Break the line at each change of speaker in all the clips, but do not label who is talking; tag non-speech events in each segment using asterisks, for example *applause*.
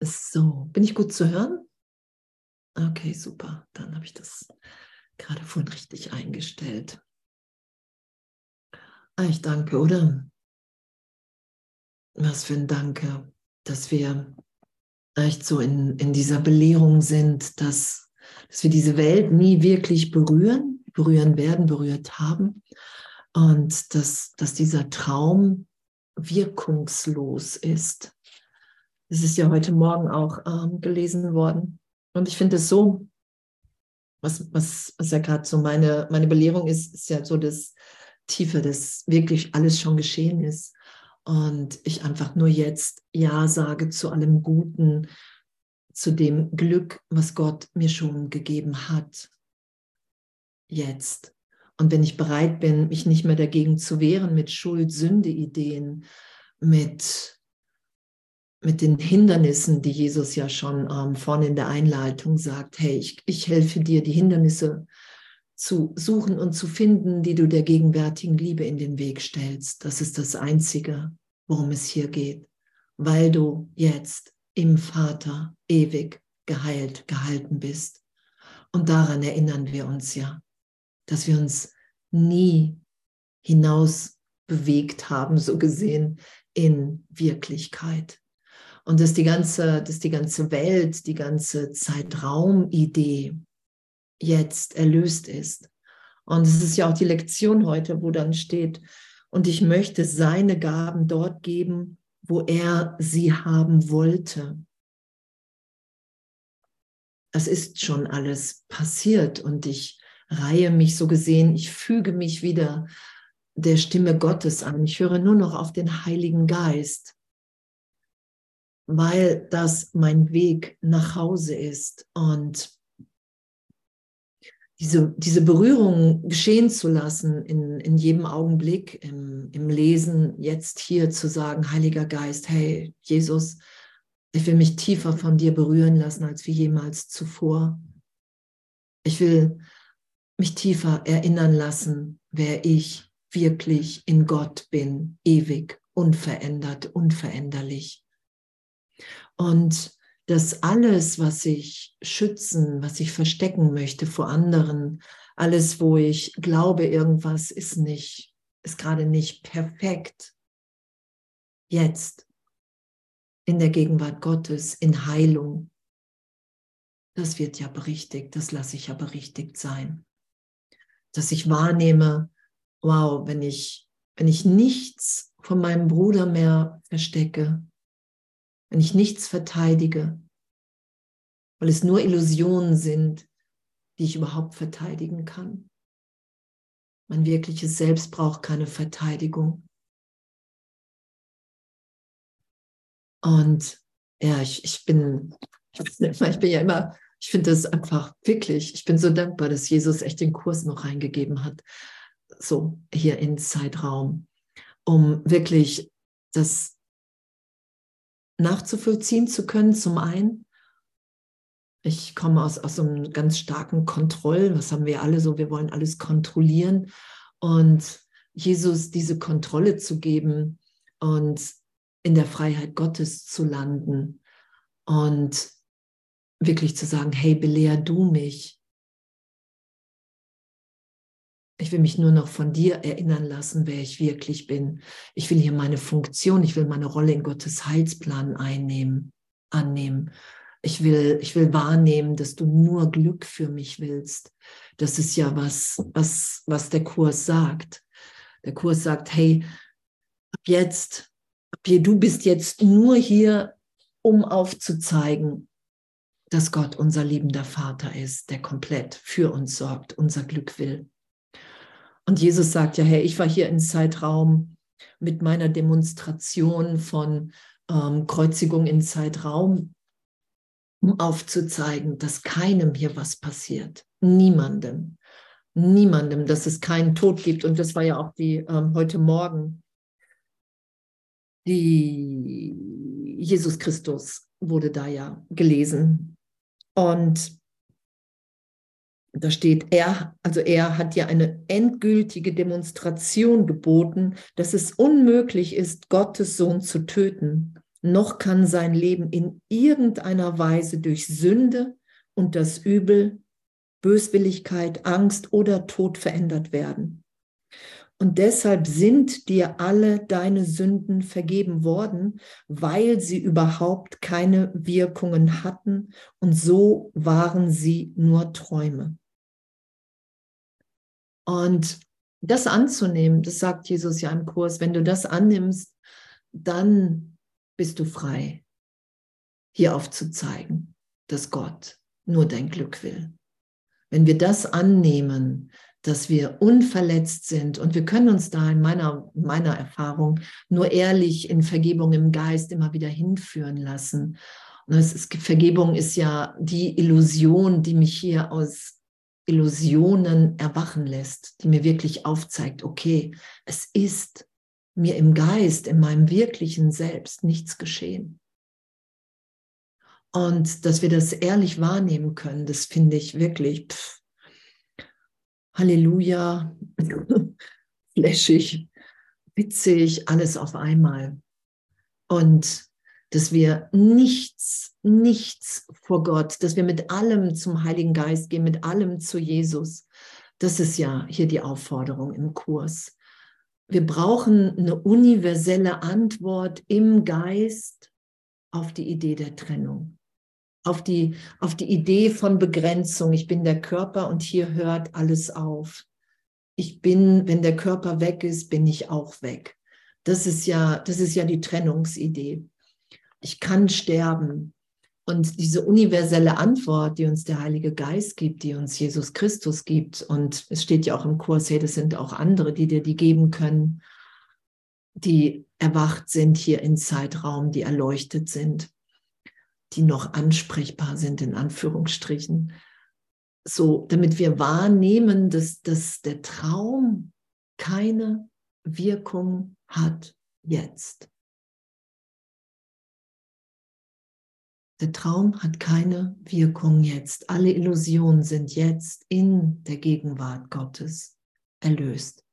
So, bin ich gut zu hören? Okay, super. Dann habe ich das gerade vorhin richtig eingestellt. Ah, ich danke, oder? Was für ein Danke, dass wir echt so in, in dieser Belehrung sind, dass, dass wir diese Welt nie wirklich berühren, berühren werden, berührt haben. Und dass, dass dieser Traum wirkungslos ist. Es ist ja heute Morgen auch ähm, gelesen worden. Und ich finde es so, was, was, was ja gerade so meine, meine Belehrung ist, ist ja so das Tiefe, dass wirklich alles schon geschehen ist. Und ich einfach nur jetzt Ja sage zu allem Guten, zu dem Glück, was Gott mir schon gegeben hat. Jetzt. Und wenn ich bereit bin, mich nicht mehr dagegen zu wehren mit Schuld, Sünde, Ideen, mit, mit den Hindernissen, die Jesus ja schon ähm, vorne in der Einleitung sagt, hey, ich, ich helfe dir, die Hindernisse zu suchen und zu finden, die du der gegenwärtigen Liebe in den Weg stellst. Das ist das Einzige, worum es hier geht, weil du jetzt im Vater ewig geheilt, gehalten bist. Und daran erinnern wir uns ja, dass wir uns nie hinaus bewegt haben, so gesehen, in Wirklichkeit. Und dass die ganze, dass die ganze Welt, die ganze Zeitraumidee jetzt erlöst ist. Und es ist ja auch die Lektion heute, wo dann steht, und ich möchte seine Gaben dort geben, wo er sie haben wollte. Es ist schon alles passiert und ich reihe mich so gesehen, ich füge mich wieder der Stimme Gottes an. Ich höre nur noch auf den Heiligen Geist, weil das mein Weg nach Hause ist und diese, diese Berührung geschehen zu lassen in, in jedem Augenblick, im, im Lesen, jetzt hier zu sagen, Heiliger Geist, hey Jesus, ich will mich tiefer von dir berühren lassen als wie jemals zuvor. Ich will mich tiefer erinnern lassen, wer ich wirklich in Gott bin, ewig, unverändert, unveränderlich. Und dass alles, was ich schützen, was ich verstecken möchte vor anderen, alles, wo ich glaube, irgendwas ist nicht, ist gerade nicht perfekt, jetzt in der Gegenwart Gottes, in Heilung, das wird ja berichtigt, das lasse ich ja berichtigt sein. Dass ich wahrnehme, wow, wenn ich, wenn ich nichts von meinem Bruder mehr verstecke, wenn ich nichts verteidige, weil es nur Illusionen sind, die ich überhaupt verteidigen kann. Mein wirkliches Selbst braucht keine Verteidigung. Und ja, ich, ich bin, *laughs* ich bin ja immer, ich finde das einfach wirklich, ich bin so dankbar, dass Jesus echt den Kurs noch reingegeben hat, so hier in Zeitraum, um wirklich das nachzuvollziehen zu können, zum einen. Ich komme aus, aus einem ganz starken Kontroll, was haben wir alle so, wir wollen alles kontrollieren. Und Jesus diese Kontrolle zu geben und in der Freiheit Gottes zu landen und wirklich zu sagen, hey, belehr du mich, Ich will mich nur noch von dir erinnern lassen, wer ich wirklich bin. Ich will hier meine Funktion, ich will meine Rolle in Gottes Heilsplan einnehmen, annehmen. Ich will, ich will wahrnehmen, dass du nur Glück für mich willst. Das ist ja was, was, was der Kurs sagt. Der Kurs sagt, hey, ab jetzt, ab hier, du bist jetzt nur hier, um aufzuzeigen, dass Gott unser liebender Vater ist, der komplett für uns sorgt, unser Glück will. Und Jesus sagt ja, hey, ich war hier im Zeitraum mit meiner Demonstration von ähm, Kreuzigung in Zeitraum, um aufzuzeigen, dass keinem hier was passiert. Niemandem. Niemandem, dass es keinen Tod gibt. Und das war ja auch die ähm, heute Morgen. Die Jesus Christus wurde da ja gelesen. Und da steht, er, also er hat ja eine endgültige Demonstration geboten, dass es unmöglich ist, Gottes Sohn zu töten. noch kann sein Leben in irgendeiner Weise durch Sünde und das Übel, Böswilligkeit, Angst oder Tod verändert werden. Und deshalb sind dir alle deine Sünden vergeben worden, weil sie überhaupt keine Wirkungen hatten und so waren sie nur Träume. Und das anzunehmen, das sagt Jesus ja im Kurs, wenn du das annimmst, dann bist du frei, hier aufzuzeigen, dass Gott nur dein Glück will. Wenn wir das annehmen, dass wir unverletzt sind und wir können uns da in meiner, meiner Erfahrung nur ehrlich in Vergebung im Geist immer wieder hinführen lassen. Und ist, Vergebung ist ja die Illusion, die mich hier aus Illusionen erwachen lässt, die mir wirklich aufzeigt, okay, es ist mir im Geist, in meinem wirklichen Selbst nichts geschehen. Und dass wir das ehrlich wahrnehmen können, das finde ich wirklich pff, Halleluja, *laughs* flashig, witzig, alles auf einmal. Und dass wir nichts, nichts vor Gott, dass wir mit allem zum Heiligen Geist gehen, mit allem zu Jesus. Das ist ja hier die Aufforderung im Kurs. Wir brauchen eine universelle Antwort im Geist auf die Idee der Trennung, auf die, auf die Idee von Begrenzung. Ich bin der Körper und hier hört alles auf. Ich bin, wenn der Körper weg ist, bin ich auch weg. Das ist ja, das ist ja die Trennungsidee ich kann sterben. Und diese universelle Antwort, die uns der Heilige Geist gibt, die uns Jesus Christus gibt, und es steht ja auch im Kurs, hey, das sind auch andere, die dir die geben können, die erwacht sind hier im Zeitraum, die erleuchtet sind, die noch ansprechbar sind, in Anführungsstrichen. So, damit wir wahrnehmen, dass, dass der Traum keine Wirkung hat jetzt. Der Traum hat keine Wirkung jetzt. Alle Illusionen sind jetzt in der Gegenwart Gottes erlöst.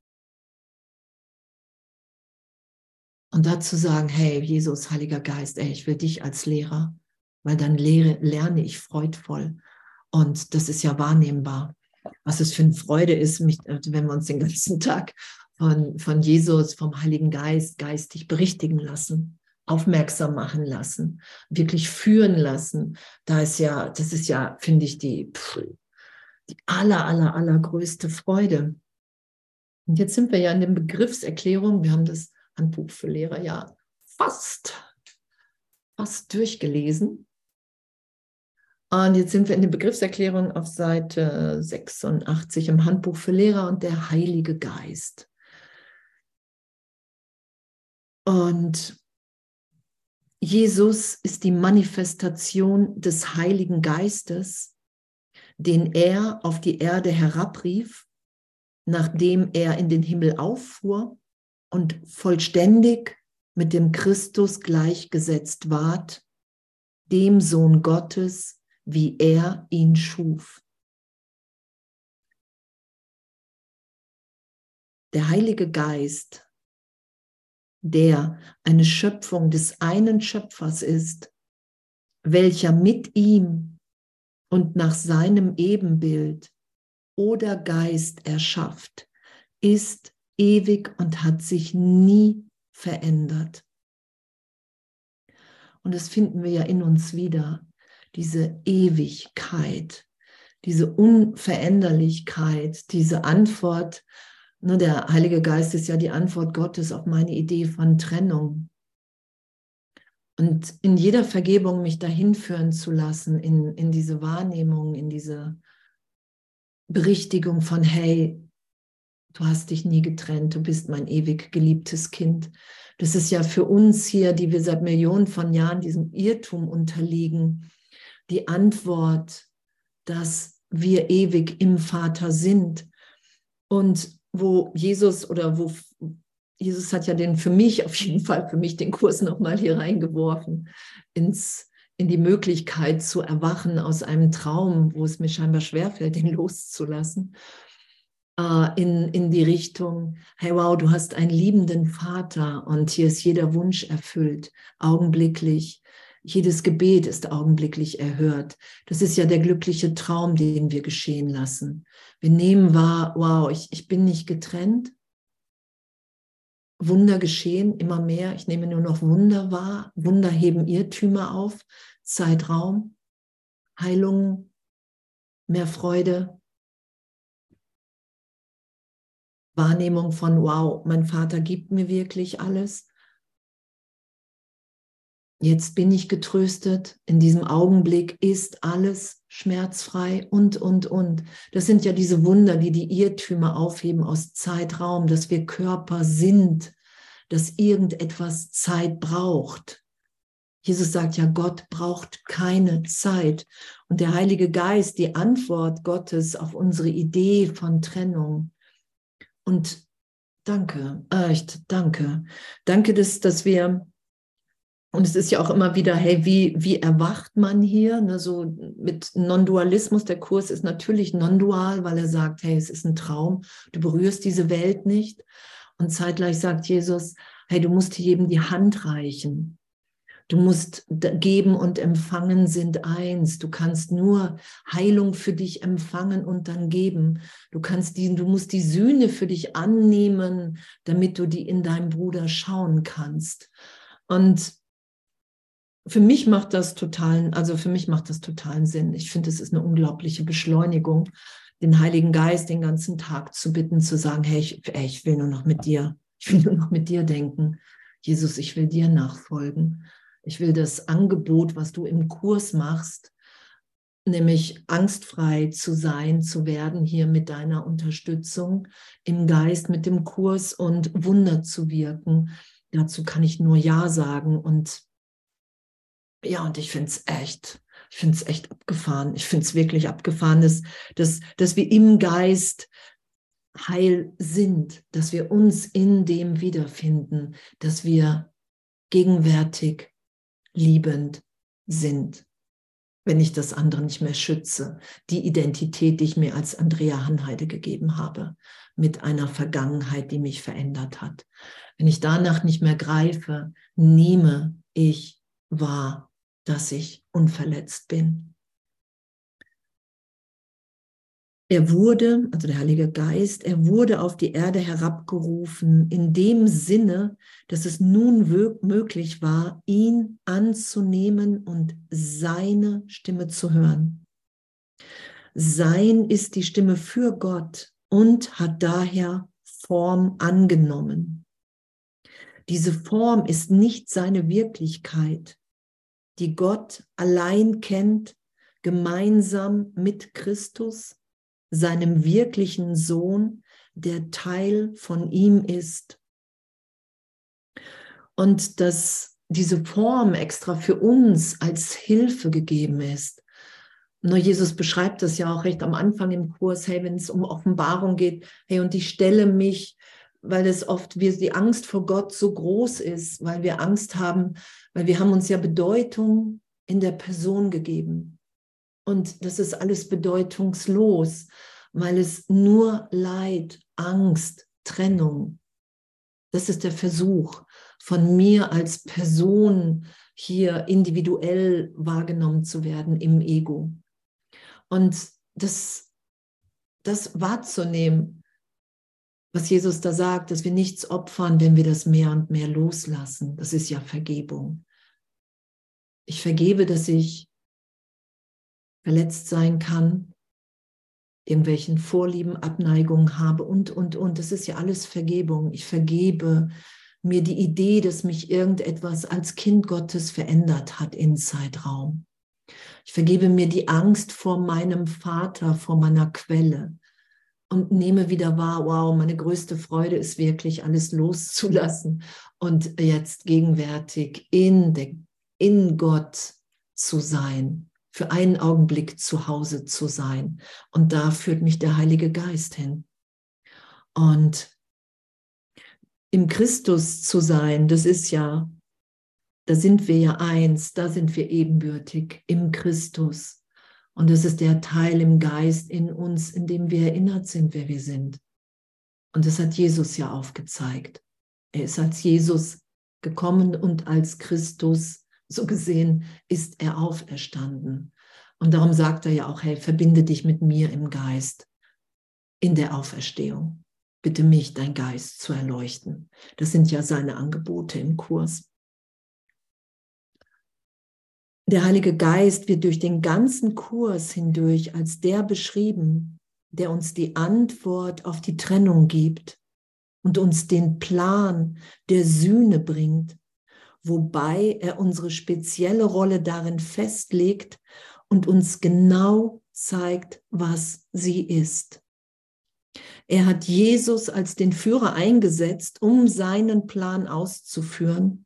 Und dazu sagen, hey, Jesus, Heiliger Geist, ey, ich will dich als Lehrer, weil dann lehre, lerne ich freudvoll. Und das ist ja wahrnehmbar, was es für eine Freude ist, mich, wenn wir uns den ganzen Tag von, von Jesus, vom Heiligen Geist geistig berichtigen lassen aufmerksam machen lassen, wirklich führen lassen. Da ist ja, das ist ja, finde ich, die, die aller, aller, allergrößte Freude. Und jetzt sind wir ja in den Begriffserklärungen. Wir haben das Handbuch für Lehrer ja fast, fast durchgelesen. Und jetzt sind wir in den Begriffserklärungen auf Seite 86 im Handbuch für Lehrer und der Heilige Geist. Und Jesus ist die Manifestation des Heiligen Geistes, den er auf die Erde herabrief, nachdem er in den Himmel auffuhr und vollständig mit dem Christus gleichgesetzt ward, dem Sohn Gottes, wie er ihn schuf. Der Heilige Geist der eine Schöpfung des einen Schöpfers ist, welcher mit ihm und nach seinem Ebenbild oder Geist erschafft, ist ewig und hat sich nie verändert. Und das finden wir ja in uns wieder, diese Ewigkeit, diese Unveränderlichkeit, diese Antwort Ne, der Heilige Geist ist ja die Antwort Gottes auf meine Idee von Trennung. Und in jeder Vergebung mich dahin führen zu lassen, in, in diese Wahrnehmung, in diese Berichtigung von, hey, du hast dich nie getrennt, du bist mein ewig geliebtes Kind. Das ist ja für uns hier, die wir seit Millionen von Jahren diesem Irrtum unterliegen, die Antwort, dass wir ewig im Vater sind. Und wo Jesus oder wo Jesus hat ja den für mich, auf jeden Fall für mich den Kurs nochmal hier reingeworfen, ins, in die Möglichkeit zu erwachen aus einem Traum, wo es mir scheinbar schwerfällt, den loszulassen. äh, in, in die Richtung, hey wow, du hast einen liebenden Vater und hier ist jeder Wunsch erfüllt, augenblicklich. Jedes Gebet ist augenblicklich erhört. Das ist ja der glückliche Traum, den wir geschehen lassen. Wir nehmen wahr, wow, ich, ich bin nicht getrennt. Wunder geschehen immer mehr. Ich nehme nur noch Wunder wahr. Wunder heben Irrtümer auf. Zeitraum, Heilung, mehr Freude, Wahrnehmung von, wow, mein Vater gibt mir wirklich alles. Jetzt bin ich getröstet, in diesem Augenblick ist alles schmerzfrei und, und, und. Das sind ja diese Wunder, die die Irrtümer aufheben aus Zeitraum, dass wir Körper sind, dass irgendetwas Zeit braucht. Jesus sagt ja, Gott braucht keine Zeit. Und der Heilige Geist, die Antwort Gottes auf unsere Idee von Trennung, und danke, echt, danke. Danke, dass, dass wir, und es ist ja auch immer wieder, hey, wie, wie erwacht man hier? Ne, so mit Non-Dualismus, der Kurs ist natürlich non-dual, weil er sagt, hey, es ist ein Traum, du berührst diese Welt nicht. Und zeitgleich sagt Jesus, hey, du musst jedem die Hand reichen. Du musst geben und empfangen sind eins. Du kannst nur Heilung für dich empfangen und dann geben. Du kannst die, du musst die Sühne für dich annehmen, damit du die in deinem Bruder schauen kannst. Und für mich macht das totalen, also für mich macht das totalen Sinn. Ich finde, es ist eine unglaubliche Beschleunigung, den Heiligen Geist den ganzen Tag zu bitten, zu sagen, hey, ich, hey, ich will nur noch mit dir, ich will *laughs* nur noch mit dir denken. Jesus, ich will dir nachfolgen. Ich will das Angebot, was du im Kurs machst, nämlich angstfrei zu sein, zu werden hier mit deiner Unterstützung im Geist, mit dem Kurs und Wunder zu wirken. Dazu kann ich nur Ja sagen und ja, und ich finde es echt, ich finde es echt abgefahren. Ich finde es wirklich abgefahren, dass, dass, dass wir im Geist heil sind, dass wir uns in dem wiederfinden, dass wir gegenwärtig liebend sind, wenn ich das andere nicht mehr schütze. Die Identität, die ich mir als Andrea Hanheide gegeben habe, mit einer Vergangenheit, die mich verändert hat. Wenn ich danach nicht mehr greife, nehme ich wahr, dass ich unverletzt bin. Er wurde, also der Heilige Geist, er wurde auf die Erde herabgerufen in dem Sinne, dass es nun möglich war, ihn anzunehmen und seine Stimme zu hören. Sein ist die Stimme für Gott und hat daher Form angenommen. Diese Form ist nicht seine Wirklichkeit, die Gott allein kennt, gemeinsam mit Christus seinem wirklichen Sohn, der Teil von ihm ist. Und dass diese Form extra für uns als Hilfe gegeben ist. Nur Jesus beschreibt das ja auch recht am Anfang im Kurs, hey, wenn es um Offenbarung geht, hey, und ich stelle mich, weil es oft, wie die Angst vor Gott so groß ist, weil wir Angst haben, weil wir haben uns ja Bedeutung in der Person gegeben. Und das ist alles bedeutungslos, weil es nur Leid, Angst, Trennung, das ist der Versuch von mir als Person hier individuell wahrgenommen zu werden im Ego. Und das, das wahrzunehmen, was Jesus da sagt, dass wir nichts opfern, wenn wir das mehr und mehr loslassen, das ist ja Vergebung. Ich vergebe, dass ich verletzt sein kann, irgendwelchen Vorlieben, Abneigungen habe und, und, und. Das ist ja alles Vergebung. Ich vergebe mir die Idee, dass mich irgendetwas als Kind Gottes verändert hat in Zeitraum. Ich vergebe mir die Angst vor meinem Vater, vor meiner Quelle und nehme wieder wahr, wow, meine größte Freude ist wirklich alles loszulassen und jetzt gegenwärtig in, der, in Gott zu sein für einen Augenblick zu Hause zu sein. Und da führt mich der Heilige Geist hin. Und im Christus zu sein, das ist ja, da sind wir ja eins, da sind wir ebenbürtig im Christus. Und das ist der Teil im Geist in uns, in dem wir erinnert sind, wer wir sind. Und das hat Jesus ja aufgezeigt. Er ist als Jesus gekommen und als Christus, so gesehen, ist er auferstanden. Und darum sagt er ja auch, hey, verbinde dich mit mir im Geist in der Auferstehung. Bitte mich, dein Geist, zu erleuchten. Das sind ja seine Angebote im Kurs. Der Heilige Geist wird durch den ganzen Kurs hindurch als der beschrieben, der uns die Antwort auf die Trennung gibt und uns den Plan der Sühne bringt, wobei er unsere spezielle Rolle darin festlegt und uns genau zeigt, was sie ist. Er hat Jesus als den Führer eingesetzt, um seinen Plan auszuführen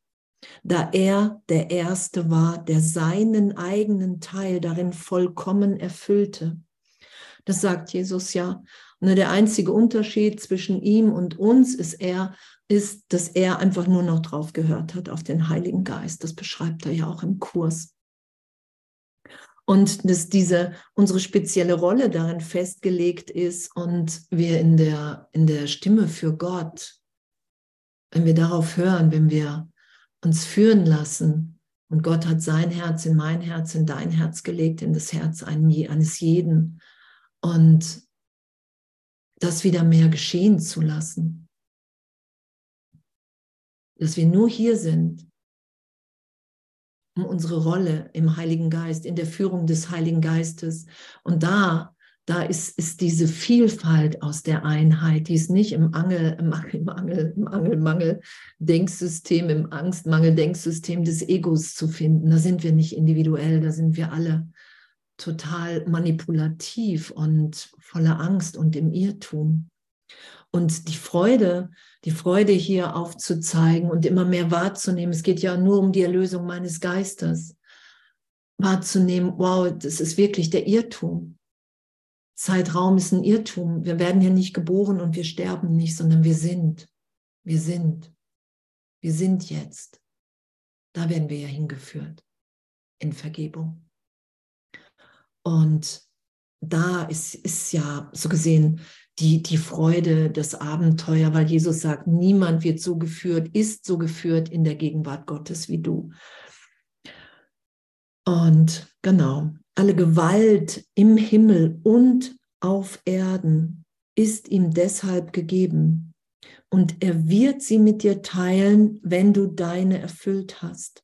da er der Erste war, der seinen eigenen Teil darin vollkommen erfüllte. Das sagt Jesus ja. Und der einzige Unterschied zwischen ihm und uns ist er, ist, dass er einfach nur noch drauf gehört hat auf den Heiligen Geist. Das beschreibt er ja auch im Kurs. Und dass diese unsere spezielle Rolle darin festgelegt ist und wir in der in der Stimme für Gott, wenn wir darauf hören, wenn wir uns führen lassen. Und Gott hat sein Herz in mein Herz, in dein Herz gelegt, in das Herz eines jeden. Und das wieder mehr geschehen zu lassen. Dass wir nur hier sind, um unsere Rolle im Heiligen Geist, in der Führung des Heiligen Geistes. Und da da ist, ist diese Vielfalt aus der Einheit, die ist nicht im Angel, im Angel, im Angel, im Angel Denksystem, im Angstmangel-Denksystem des Egos zu finden. Da sind wir nicht individuell, da sind wir alle total manipulativ und voller Angst und im Irrtum. Und die Freude, die Freude hier aufzuzeigen und immer mehr wahrzunehmen, es geht ja nur um die Erlösung meines Geistes, wahrzunehmen, wow, das ist wirklich der Irrtum. Zeitraum ist ein Irrtum. Wir werden hier nicht geboren und wir sterben nicht, sondern wir sind. Wir sind. Wir sind jetzt. Da werden wir ja hingeführt in Vergebung. Und da ist, ist ja so gesehen die, die Freude, das Abenteuer, weil Jesus sagt, niemand wird so geführt, ist so geführt in der Gegenwart Gottes wie du. Und genau, alle Gewalt im Himmel und auf Erden ist ihm deshalb gegeben. Und er wird sie mit dir teilen, wenn du deine erfüllt hast.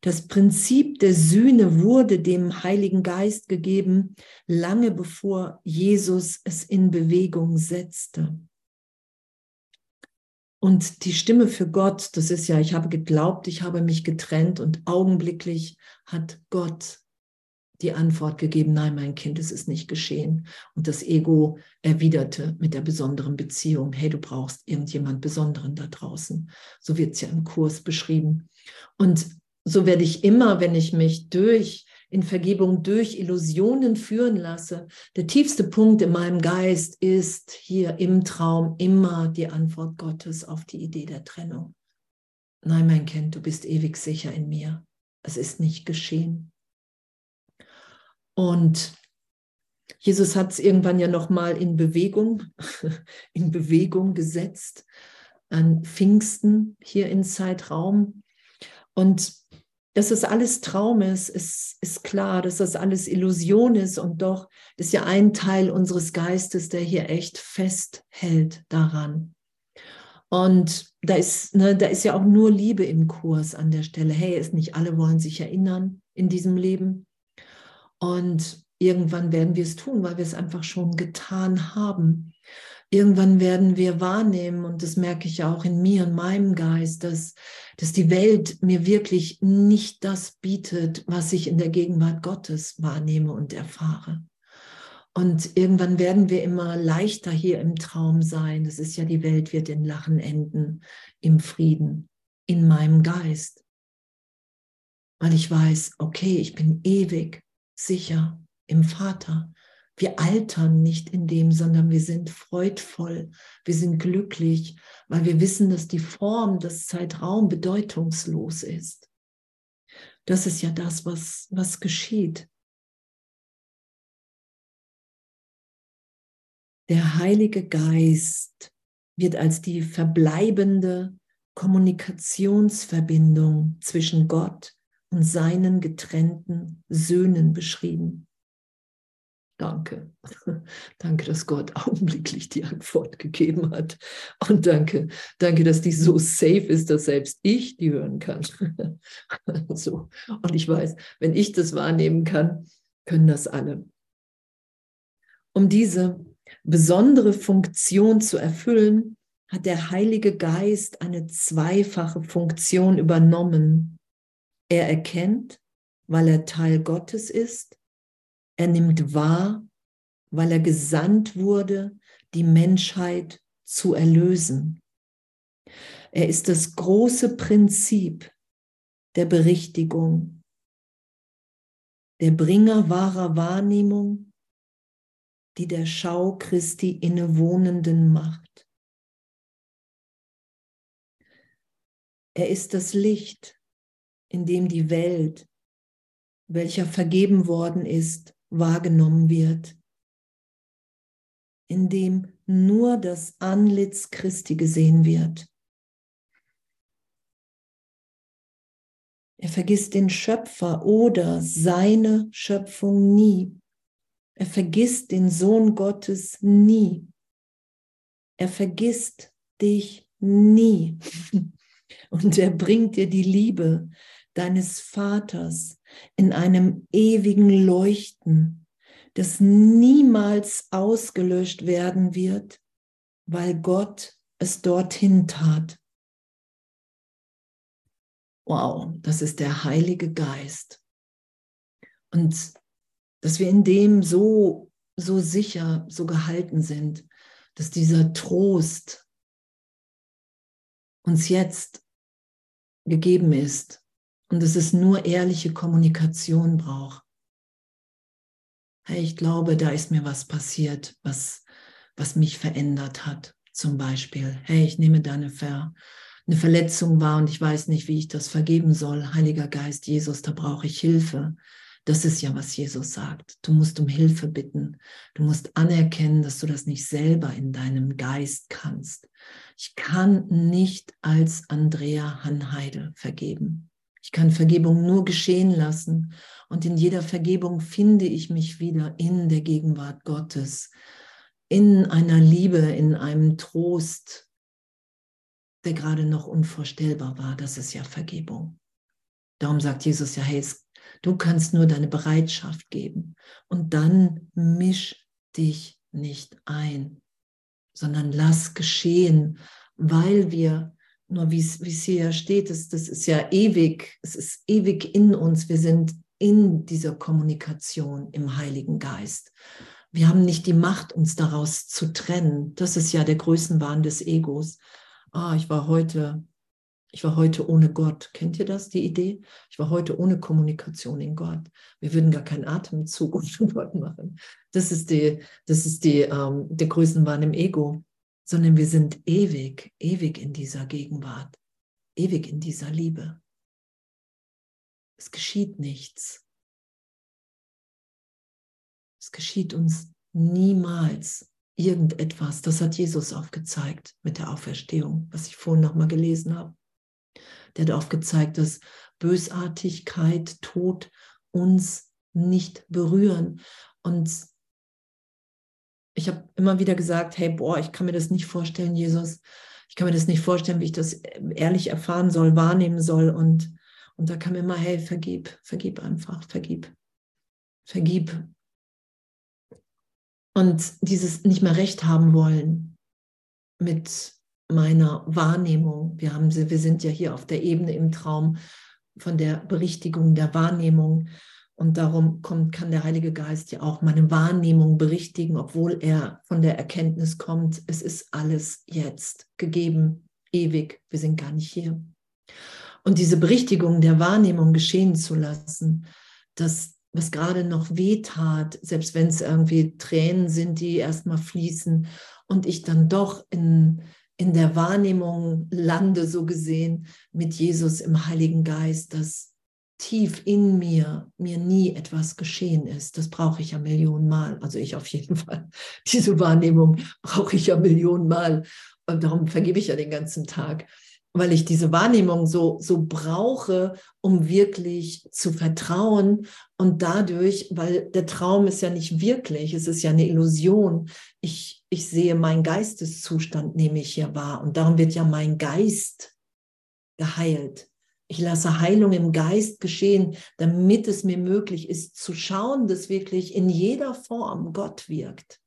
Das Prinzip der Sühne wurde dem Heiligen Geist gegeben, lange bevor Jesus es in Bewegung setzte. Und die Stimme für Gott, das ist ja, ich habe geglaubt, ich habe mich getrennt und augenblicklich hat Gott die Antwort gegeben, nein, mein Kind, es ist nicht geschehen. Und das Ego erwiderte mit der besonderen Beziehung, hey, du brauchst irgendjemand Besonderen da draußen. So wird es ja im Kurs beschrieben. Und so werde ich immer, wenn ich mich durch in Vergebung durch Illusionen führen lasse. Der tiefste Punkt in meinem Geist ist hier im Traum immer die Antwort Gottes auf die Idee der Trennung. Nein, mein Kind, du bist ewig sicher in mir. Es ist nicht geschehen. Und Jesus hat es irgendwann ja nochmal in Bewegung, *laughs* in Bewegung gesetzt, an Pfingsten hier im Zeitraum. Und dass das alles Traum ist, ist, ist klar, dass das alles Illusion ist und doch ist ja ein Teil unseres Geistes, der hier echt festhält daran. Und da ist, ne, da ist ja auch nur Liebe im Kurs an der Stelle. Hey, es nicht alle wollen sich erinnern in diesem Leben. Und irgendwann werden wir es tun, weil wir es einfach schon getan haben. Irgendwann werden wir wahrnehmen, und das merke ich auch in mir und meinem Geist, dass, dass die Welt mir wirklich nicht das bietet, was ich in der Gegenwart Gottes wahrnehme und erfahre. Und irgendwann werden wir immer leichter hier im Traum sein. Das ist ja, die Welt wird in Lachen enden, im Frieden, in meinem Geist. Weil ich weiß, okay, ich bin ewig sicher im Vater. Wir altern nicht in dem, sondern wir sind freudvoll, wir sind glücklich, weil wir wissen, dass die Form, das Zeitraum bedeutungslos ist. Das ist ja das, was, was geschieht. Der Heilige Geist wird als die verbleibende Kommunikationsverbindung zwischen Gott und seinen getrennten Söhnen beschrieben. Danke. *laughs* Danke, dass Gott *laughs* augenblicklich die Antwort gegeben hat. Und danke, danke, dass die so safe ist, dass selbst ich die hören kann. *laughs* so. Und ich weiß, wenn ich das wahrnehmen kann, können das alle. Um diese besondere Funktion zu erfüllen, hat der Heilige Geist eine zweifache Funktion übernommen. Er erkennt, weil er Teil Gottes ist. Er nimmt wahr, weil er gesandt wurde, die Menschheit zu erlösen. Er ist das große Prinzip der Berichtigung, der Bringer wahrer Wahrnehmung, die der Schau Christi innewohnenden macht. Er ist das Licht, in dem die Welt, welcher vergeben worden ist, wahrgenommen wird, in dem nur das Antlitz Christi gesehen wird. Er vergisst den Schöpfer oder seine Schöpfung nie. Er vergisst den Sohn Gottes nie. Er vergisst dich nie. *laughs* Und er bringt dir die Liebe deines Vaters in einem ewigen Leuchten, das niemals ausgelöscht werden wird, weil Gott es dorthin tat. Wow, das ist der Heilige Geist. Und dass wir in dem so, so sicher, so gehalten sind, dass dieser Trost uns jetzt gegeben ist und dass es nur ehrliche Kommunikation braucht. Hey, ich glaube, da ist mir was passiert, was, was mich verändert hat. Zum Beispiel, hey, ich nehme da eine, Ver, eine Verletzung wahr und ich weiß nicht, wie ich das vergeben soll. Heiliger Geist, Jesus, da brauche ich Hilfe. Das ist ja, was Jesus sagt. Du musst um Hilfe bitten. Du musst anerkennen, dass du das nicht selber in deinem Geist kannst. Ich kann nicht als Andrea Hanheide vergeben. Ich kann Vergebung nur geschehen lassen. Und in jeder Vergebung finde ich mich wieder in der Gegenwart Gottes, in einer Liebe, in einem Trost, der gerade noch unvorstellbar war. Das ist ja Vergebung. Darum sagt Jesus ja, hey, Du kannst nur deine Bereitschaft geben. Und dann misch dich nicht ein, sondern lass geschehen, weil wir, nur wie es hier steht, das, das ist ja ewig, es ist ewig in uns. Wir sind in dieser Kommunikation im Heiligen Geist. Wir haben nicht die Macht, uns daraus zu trennen. Das ist ja der Größenwahn des Egos. Ah, ich war heute ich war heute ohne Gott. Kennt ihr das, die Idee? Ich war heute ohne Kommunikation in Gott. Wir würden gar keinen Atemzug *laughs* unter Gott machen. Das ist, die, das ist die, ähm, der Größenwahn im Ego. Sondern wir sind ewig, ewig in dieser Gegenwart. Ewig in dieser Liebe. Es geschieht nichts. Es geschieht uns niemals irgendetwas. Das hat Jesus aufgezeigt mit der Auferstehung, was ich vorhin nochmal gelesen habe. Der hat aufgezeigt, dass Bösartigkeit, Tod uns nicht berühren. Und ich habe immer wieder gesagt, hey, boah, ich kann mir das nicht vorstellen, Jesus. Ich kann mir das nicht vorstellen, wie ich das ehrlich erfahren soll, wahrnehmen soll. Und, und da kam immer, hey, vergib, vergib einfach, vergib, vergib. Und dieses nicht mehr recht haben wollen mit meiner Wahrnehmung. Wir, haben, wir sind ja hier auf der Ebene im Traum von der Berichtigung der Wahrnehmung. Und darum kommt, kann der Heilige Geist ja auch meine Wahrnehmung berichtigen, obwohl er von der Erkenntnis kommt, es ist alles jetzt gegeben, ewig, wir sind gar nicht hier. Und diese Berichtigung der Wahrnehmung geschehen zu lassen, das, was gerade noch wehtat, selbst wenn es irgendwie Tränen sind, die erstmal fließen und ich dann doch in, in der Wahrnehmung lande, so gesehen, mit Jesus im Heiligen Geist, dass tief in mir mir nie etwas geschehen ist. Das brauche ich ja Millionenmal. Also ich auf jeden *laughs* Fall. Diese Wahrnehmung brauche ich ja Millionenmal. Und darum vergebe ich ja den ganzen Tag, weil ich diese Wahrnehmung so, so brauche, um wirklich zu vertrauen. Und dadurch, weil der Traum ist ja nicht wirklich, es ist ja eine Illusion. Ich, ich sehe meinen Geisteszustand, nehme ich hier wahr. Und darum wird ja mein Geist geheilt. Ich lasse Heilung im Geist geschehen, damit es mir möglich ist zu schauen, dass wirklich in jeder Form Gott wirkt.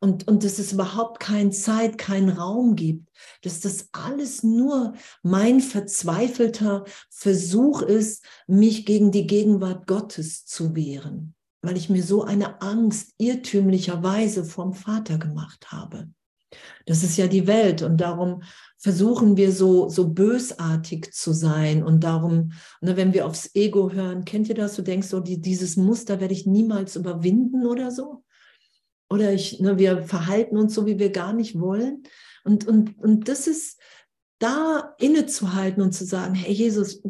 Und, und dass es überhaupt keine Zeit, keinen Raum gibt, dass das alles nur mein verzweifelter Versuch ist, mich gegen die Gegenwart Gottes zu wehren, weil ich mir so eine Angst irrtümlicherweise vom Vater gemacht habe. Das ist ja die Welt und darum versuchen wir so, so bösartig zu sein und darum, ne, wenn wir aufs Ego hören, kennt ihr das? Du denkst so, die, dieses Muster werde ich niemals überwinden oder so. Oder ich, ne, wir verhalten uns so, wie wir gar nicht wollen. Und, und, und das ist da innezuhalten und zu sagen, hey Jesus,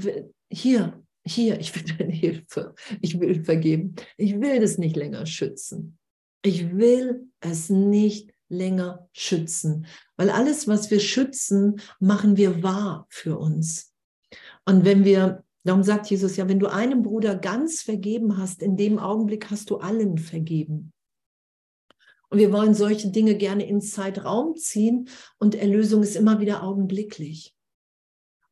hier, hier, ich will deine Hilfe, ich will vergeben, ich will das nicht länger schützen. Ich will es nicht länger schützen. Weil alles, was wir schützen, machen wir wahr für uns. Und wenn wir, darum sagt Jesus ja, wenn du einem Bruder ganz vergeben hast, in dem Augenblick hast du allen vergeben. Und wir wollen solche Dinge gerne ins Zeitraum ziehen und Erlösung ist immer wieder augenblicklich.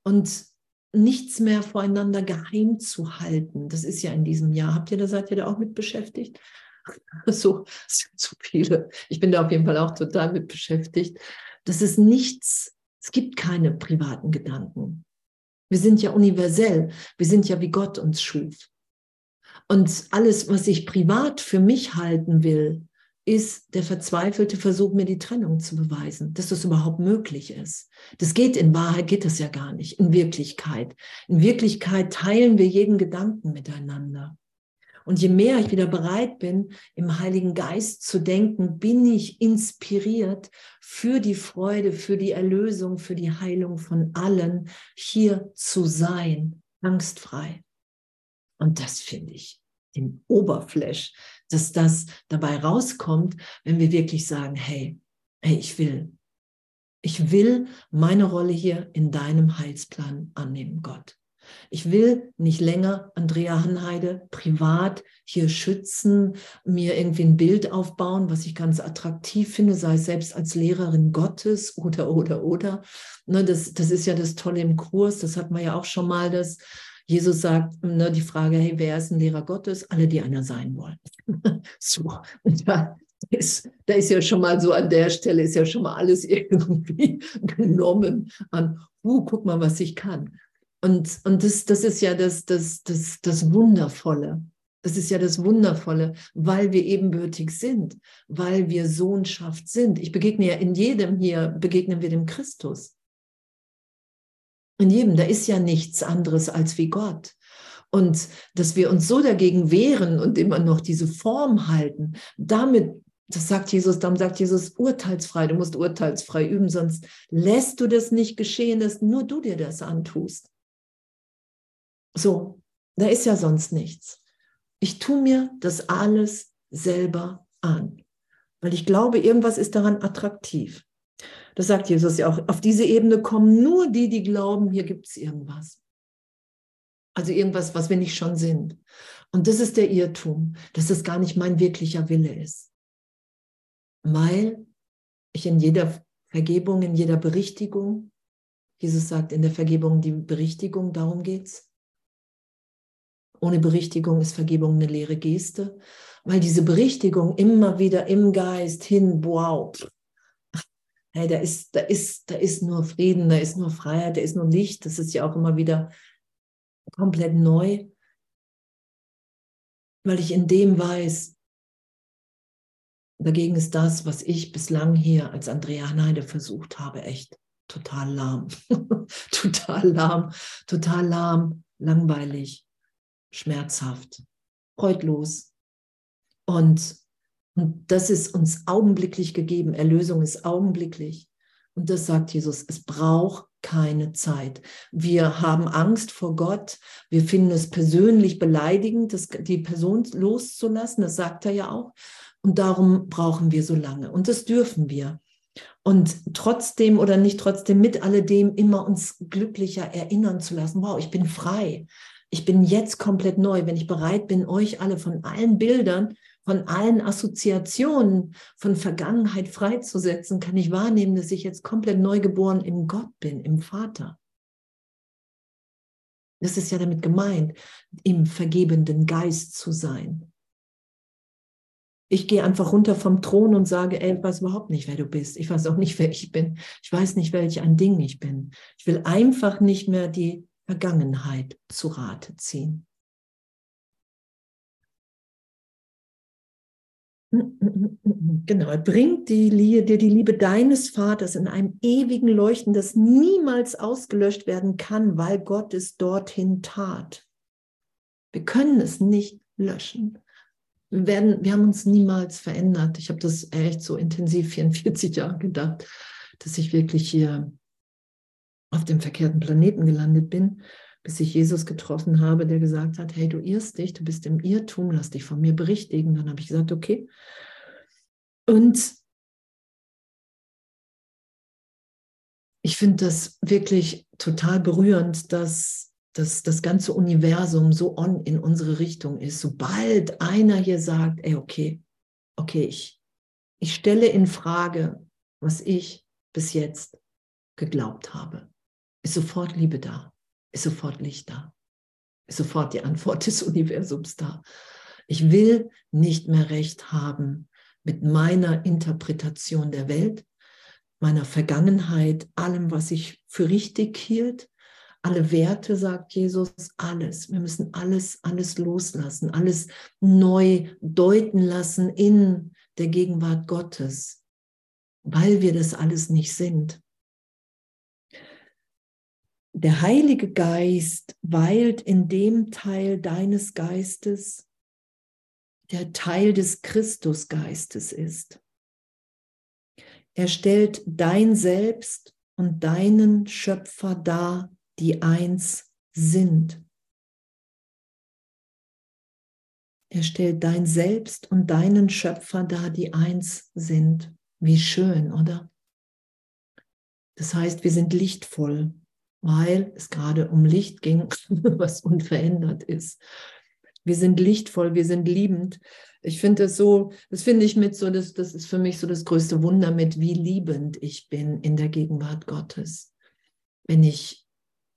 Und nichts mehr voreinander geheim zu halten. Das ist ja in diesem Jahr. Habt ihr da, seid ihr da auch mit beschäftigt? *laughs* so sind zu viele. Ich bin da auf jeden Fall auch total mit beschäftigt. Das ist nichts, es gibt keine privaten Gedanken. Wir sind ja universell. Wir sind ja wie Gott uns schuf. Und alles, was ich privat für mich halten will, ist der verzweifelte Versuch, mir die Trennung zu beweisen, dass das überhaupt möglich ist. Das geht in Wahrheit, geht das ja gar nicht, in Wirklichkeit. In Wirklichkeit teilen wir jeden Gedanken miteinander. Und je mehr ich wieder bereit bin, im Heiligen Geist zu denken, bin ich inspiriert für die Freude, für die Erlösung, für die Heilung von allen, hier zu sein, angstfrei. Und das finde ich den Oberflash, dass das dabei rauskommt, wenn wir wirklich sagen, hey, hey, ich will, ich will meine Rolle hier in deinem Heilsplan annehmen, Gott. Ich will nicht länger Andrea Hanheide privat hier schützen, mir irgendwie ein Bild aufbauen, was ich ganz attraktiv finde, sei es selbst als Lehrerin Gottes oder, oder, oder. Ne, das, das ist ja das Tolle im Kurs, das hat man ja auch schon mal, dass Jesus sagt, ne, die Frage, hey, wer ist ein Lehrer Gottes? Alle, die einer sein wollen. *laughs* so, und da ist, da ist ja schon mal so an der Stelle ist ja schon mal alles *laughs* irgendwie genommen an, uh, guck mal, was ich kann. Und, und das, das ist ja das, das, das, das Wundervolle. Das ist ja das Wundervolle, weil wir ebenbürtig sind, weil wir Sohnschaft sind. Ich begegne ja in jedem hier, begegnen wir dem Christus. In jedem, da ist ja nichts anderes als wie Gott. Und dass wir uns so dagegen wehren und immer noch diese Form halten, damit, das sagt Jesus, dann sagt Jesus, urteilsfrei, du musst urteilsfrei üben, sonst lässt du das nicht geschehen, dass nur du dir das antust. So, da ist ja sonst nichts. Ich tue mir das alles selber an, weil ich glaube, irgendwas ist daran attraktiv. Das sagt Jesus ja auch. Auf diese Ebene kommen nur die, die glauben, hier gibt es irgendwas. Also irgendwas, was wir nicht schon sind. Und das ist der Irrtum, dass das gar nicht mein wirklicher Wille ist. Weil ich in jeder Vergebung, in jeder Berichtigung, Jesus sagt in der Vergebung die Berichtigung, darum geht es, ohne Berichtigung ist Vergebung eine leere Geste, weil diese Berichtigung immer wieder im Geist hin, wow, hey, da ist, da ist, da ist nur Frieden, da ist nur Freiheit, da ist nur Licht. Das ist ja auch immer wieder komplett neu, weil ich in dem weiß, dagegen ist das, was ich bislang hier als Andrea Neide versucht habe, echt total lahm, *laughs* total lahm, total lahm, langweilig schmerzhaft, freudlos. Und, und das ist uns augenblicklich gegeben. Erlösung ist augenblicklich. Und das sagt Jesus, es braucht keine Zeit. Wir haben Angst vor Gott. Wir finden es persönlich beleidigend, das, die Person loszulassen. Das sagt er ja auch. Und darum brauchen wir so lange. Und das dürfen wir. Und trotzdem oder nicht trotzdem mit alledem immer uns glücklicher erinnern zu lassen. Wow, ich bin frei. Ich bin jetzt komplett neu, wenn ich bereit bin, euch alle von allen Bildern von allen Assoziationen von Vergangenheit freizusetzen, kann ich wahrnehmen, dass ich jetzt komplett neugeboren im Gott bin, im Vater. Das ist ja damit gemeint, im vergebenden Geist zu sein. Ich gehe einfach runter vom Thron und sage, ey, ich weiß überhaupt nicht, wer du bist. Ich weiß auch nicht, wer ich bin. Ich weiß nicht, welch ein Ding ich bin. Ich will einfach nicht mehr die Vergangenheit zu Rate ziehen. Genau, er bringt die, dir die Liebe deines Vaters in einem ewigen Leuchten, das niemals ausgelöscht werden kann, weil Gott es dorthin tat. Wir können es nicht löschen. Wir, werden, wir haben uns niemals verändert. Ich habe das echt so intensiv 44 Jahre gedacht, dass ich wirklich hier auf dem verkehrten Planeten gelandet bin bis ich Jesus getroffen habe, der gesagt hat, hey, du irrst dich, du bist im Irrtum, lass dich von mir berichtigen. Dann habe ich gesagt, okay. Und ich finde das wirklich total berührend, dass, dass das ganze Universum so on in unsere Richtung ist. Sobald einer hier sagt, ey, okay, okay, ich, ich stelle in Frage, was ich bis jetzt geglaubt habe, ist sofort Liebe da ist sofort Licht da. Ist sofort die Antwort des Universums da. Ich will nicht mehr recht haben mit meiner Interpretation der Welt, meiner Vergangenheit, allem, was ich für richtig hielt, alle Werte, sagt Jesus, alles. Wir müssen alles, alles loslassen, alles neu deuten lassen in der Gegenwart Gottes, weil wir das alles nicht sind. Der Heilige Geist weilt in dem Teil deines Geistes, der Teil des Christusgeistes ist. Er stellt dein Selbst und deinen Schöpfer dar, die eins sind. Er stellt dein Selbst und deinen Schöpfer dar, die eins sind. Wie schön, oder? Das heißt, wir sind lichtvoll weil es gerade um Licht ging, *laughs* was unverändert ist. Wir sind lichtvoll, wir sind liebend. Ich finde das so, das finde ich mit so, das, das ist für mich so das größte Wunder mit, wie liebend ich bin in der Gegenwart Gottes. Wenn ich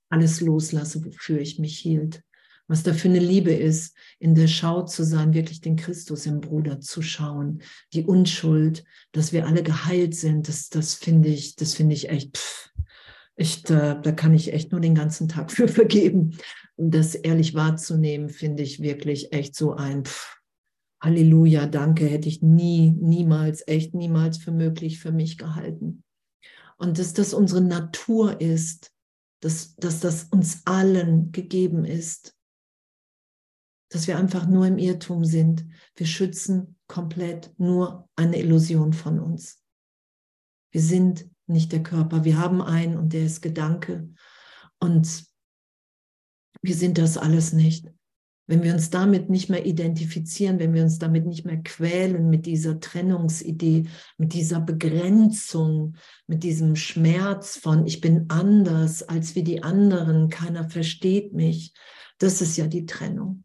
alles loslasse, wofür ich mich hielt. Was da für eine Liebe ist, in der Schau zu sein, wirklich den Christus im Bruder zu schauen, die Unschuld, dass wir alle geheilt sind, das, das finde ich, das finde ich echt, pff, ich, da, da kann ich echt nur den ganzen Tag für *laughs* vergeben. Und das ehrlich wahrzunehmen, finde ich wirklich echt so ein Pff, Halleluja, danke, hätte ich nie, niemals, echt niemals für möglich für mich gehalten. Und dass das unsere Natur ist, dass, dass das uns allen gegeben ist, dass wir einfach nur im Irrtum sind. Wir schützen komplett nur eine Illusion von uns. Wir sind nicht der Körper. Wir haben einen und der ist Gedanke. Und wir sind das alles nicht. Wenn wir uns damit nicht mehr identifizieren, wenn wir uns damit nicht mehr quälen mit dieser Trennungsidee, mit dieser Begrenzung, mit diesem Schmerz von, ich bin anders als wie die anderen, keiner versteht mich, das ist ja die Trennung.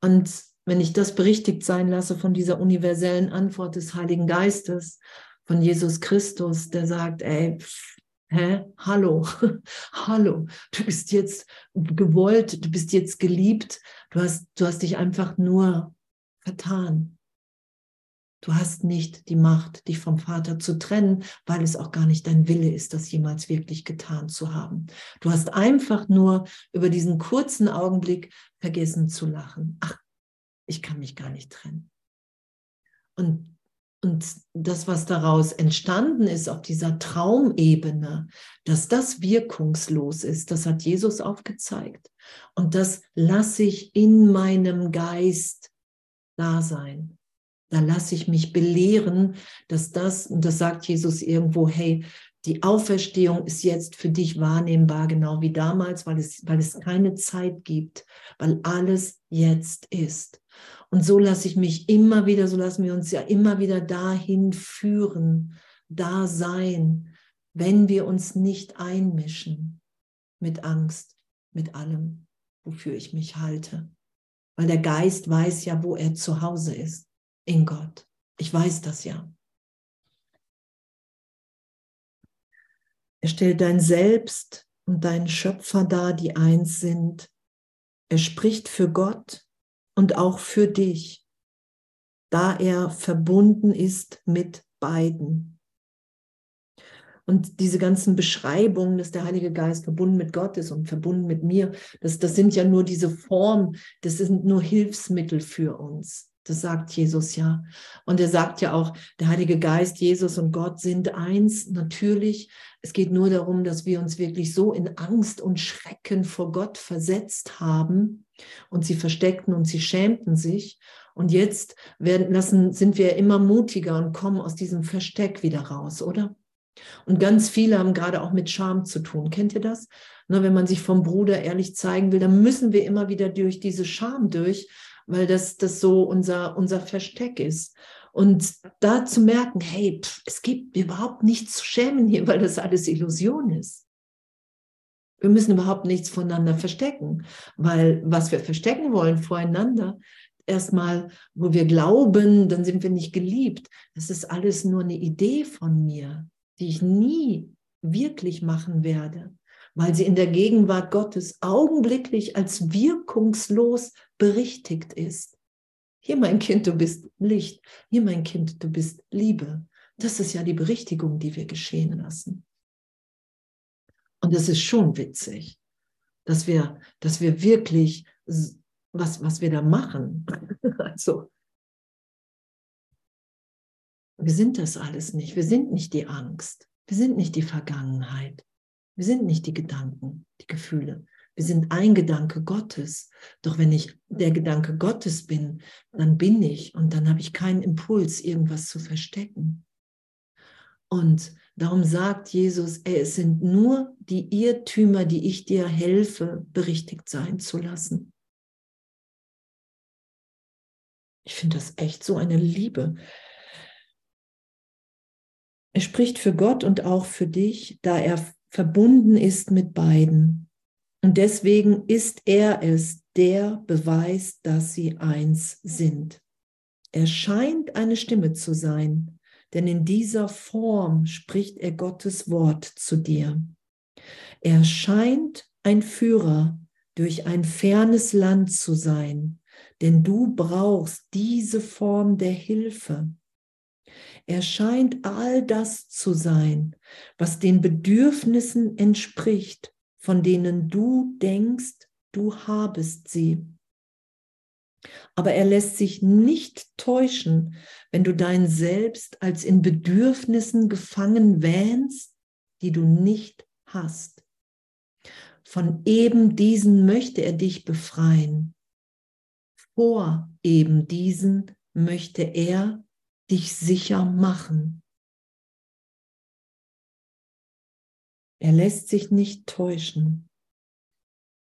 Und wenn ich das berichtigt sein lasse von dieser universellen Antwort des Heiligen Geistes, von Jesus Christus, der sagt, ey, hä, hallo, *laughs* hallo, du bist jetzt gewollt, du bist jetzt geliebt, du hast, du hast dich einfach nur vertan. Du hast nicht die Macht, dich vom Vater zu trennen, weil es auch gar nicht dein Wille ist, das jemals wirklich getan zu haben. Du hast einfach nur über diesen kurzen Augenblick vergessen zu lachen. Ach, ich kann mich gar nicht trennen. Und und das, was daraus entstanden ist auf dieser Traumebene, dass das wirkungslos ist, das hat Jesus aufgezeigt. Und das lasse ich in meinem Geist da sein. Da lasse ich mich belehren, dass das, und das sagt Jesus irgendwo, hey, Die Auferstehung ist jetzt für dich wahrnehmbar, genau wie damals, weil es, weil es keine Zeit gibt, weil alles jetzt ist. Und so lasse ich mich immer wieder, so lassen wir uns ja immer wieder dahin führen, da sein, wenn wir uns nicht einmischen mit Angst, mit allem, wofür ich mich halte. Weil der Geist weiß ja, wo er zu Hause ist, in Gott. Ich weiß das ja. Er stellt dein Selbst und deinen Schöpfer dar, die eins sind. Er spricht für Gott und auch für dich, da er verbunden ist mit beiden. Und diese ganzen Beschreibungen, dass der Heilige Geist verbunden mit Gott ist und verbunden mit mir, das, das sind ja nur diese Formen, das sind nur Hilfsmittel für uns. Das sagt Jesus ja. Und er sagt ja auch, der Heilige Geist, Jesus und Gott sind eins, natürlich. Es geht nur darum, dass wir uns wirklich so in Angst und Schrecken vor Gott versetzt haben und sie versteckten und sie schämten sich. Und jetzt werden lassen, sind wir immer mutiger und kommen aus diesem Versteck wieder raus, oder? Und ganz viele haben gerade auch mit Scham zu tun. Kennt ihr das? Nur wenn man sich vom Bruder ehrlich zeigen will, dann müssen wir immer wieder durch diese Scham durch, weil das, das so unser, unser Versteck ist. Und da zu merken, hey, pff, es gibt überhaupt nichts zu schämen hier, weil das alles Illusion ist. Wir müssen überhaupt nichts voneinander verstecken, weil was wir verstecken wollen voreinander, erstmal, wo wir glauben, dann sind wir nicht geliebt. Das ist alles nur eine Idee von mir, die ich nie wirklich machen werde weil sie in der Gegenwart Gottes augenblicklich als wirkungslos berichtigt ist. Hier, mein Kind, du bist Licht. Hier, mein Kind, du bist Liebe. Das ist ja die Berichtigung, die wir geschehen lassen. Und es ist schon witzig, dass wir, dass wir wirklich, was, was wir da machen. *laughs* also, wir sind das alles nicht. Wir sind nicht die Angst. Wir sind nicht die Vergangenheit. Wir sind nicht die Gedanken, die Gefühle. Wir sind ein Gedanke Gottes. Doch wenn ich der Gedanke Gottes bin, dann bin ich und dann habe ich keinen Impuls, irgendwas zu verstecken. Und darum sagt Jesus, ey, es sind nur die Irrtümer, die ich dir helfe, berichtigt sein zu lassen. Ich finde das echt so eine Liebe. Er spricht für Gott und auch für dich, da er verbunden ist mit beiden. Und deswegen ist er es, der beweist, dass sie eins sind. Er scheint eine Stimme zu sein, denn in dieser Form spricht er Gottes Wort zu dir. Er scheint ein Führer durch ein fernes Land zu sein, denn du brauchst diese Form der Hilfe. Er scheint all das zu sein, was den Bedürfnissen entspricht, von denen du denkst, du habest sie. Aber er lässt sich nicht täuschen, wenn du dein Selbst als in Bedürfnissen gefangen wähnst, die du nicht hast. Von eben diesen möchte er dich befreien. Vor eben diesen möchte er dich sicher machen. Er lässt sich nicht täuschen,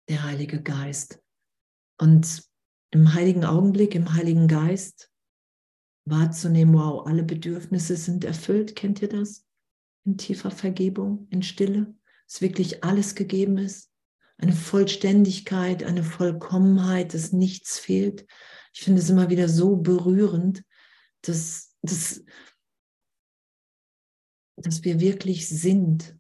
der Heilige Geist. Und im heiligen Augenblick, im Heiligen Geist wahrzunehmen, wow, alle Bedürfnisse sind erfüllt. Kennt ihr das? In tiefer Vergebung, in Stille, dass wirklich alles gegeben ist. Eine Vollständigkeit, eine Vollkommenheit, dass nichts fehlt. Ich finde es immer wieder so berührend, dass, dass, dass wir wirklich sind.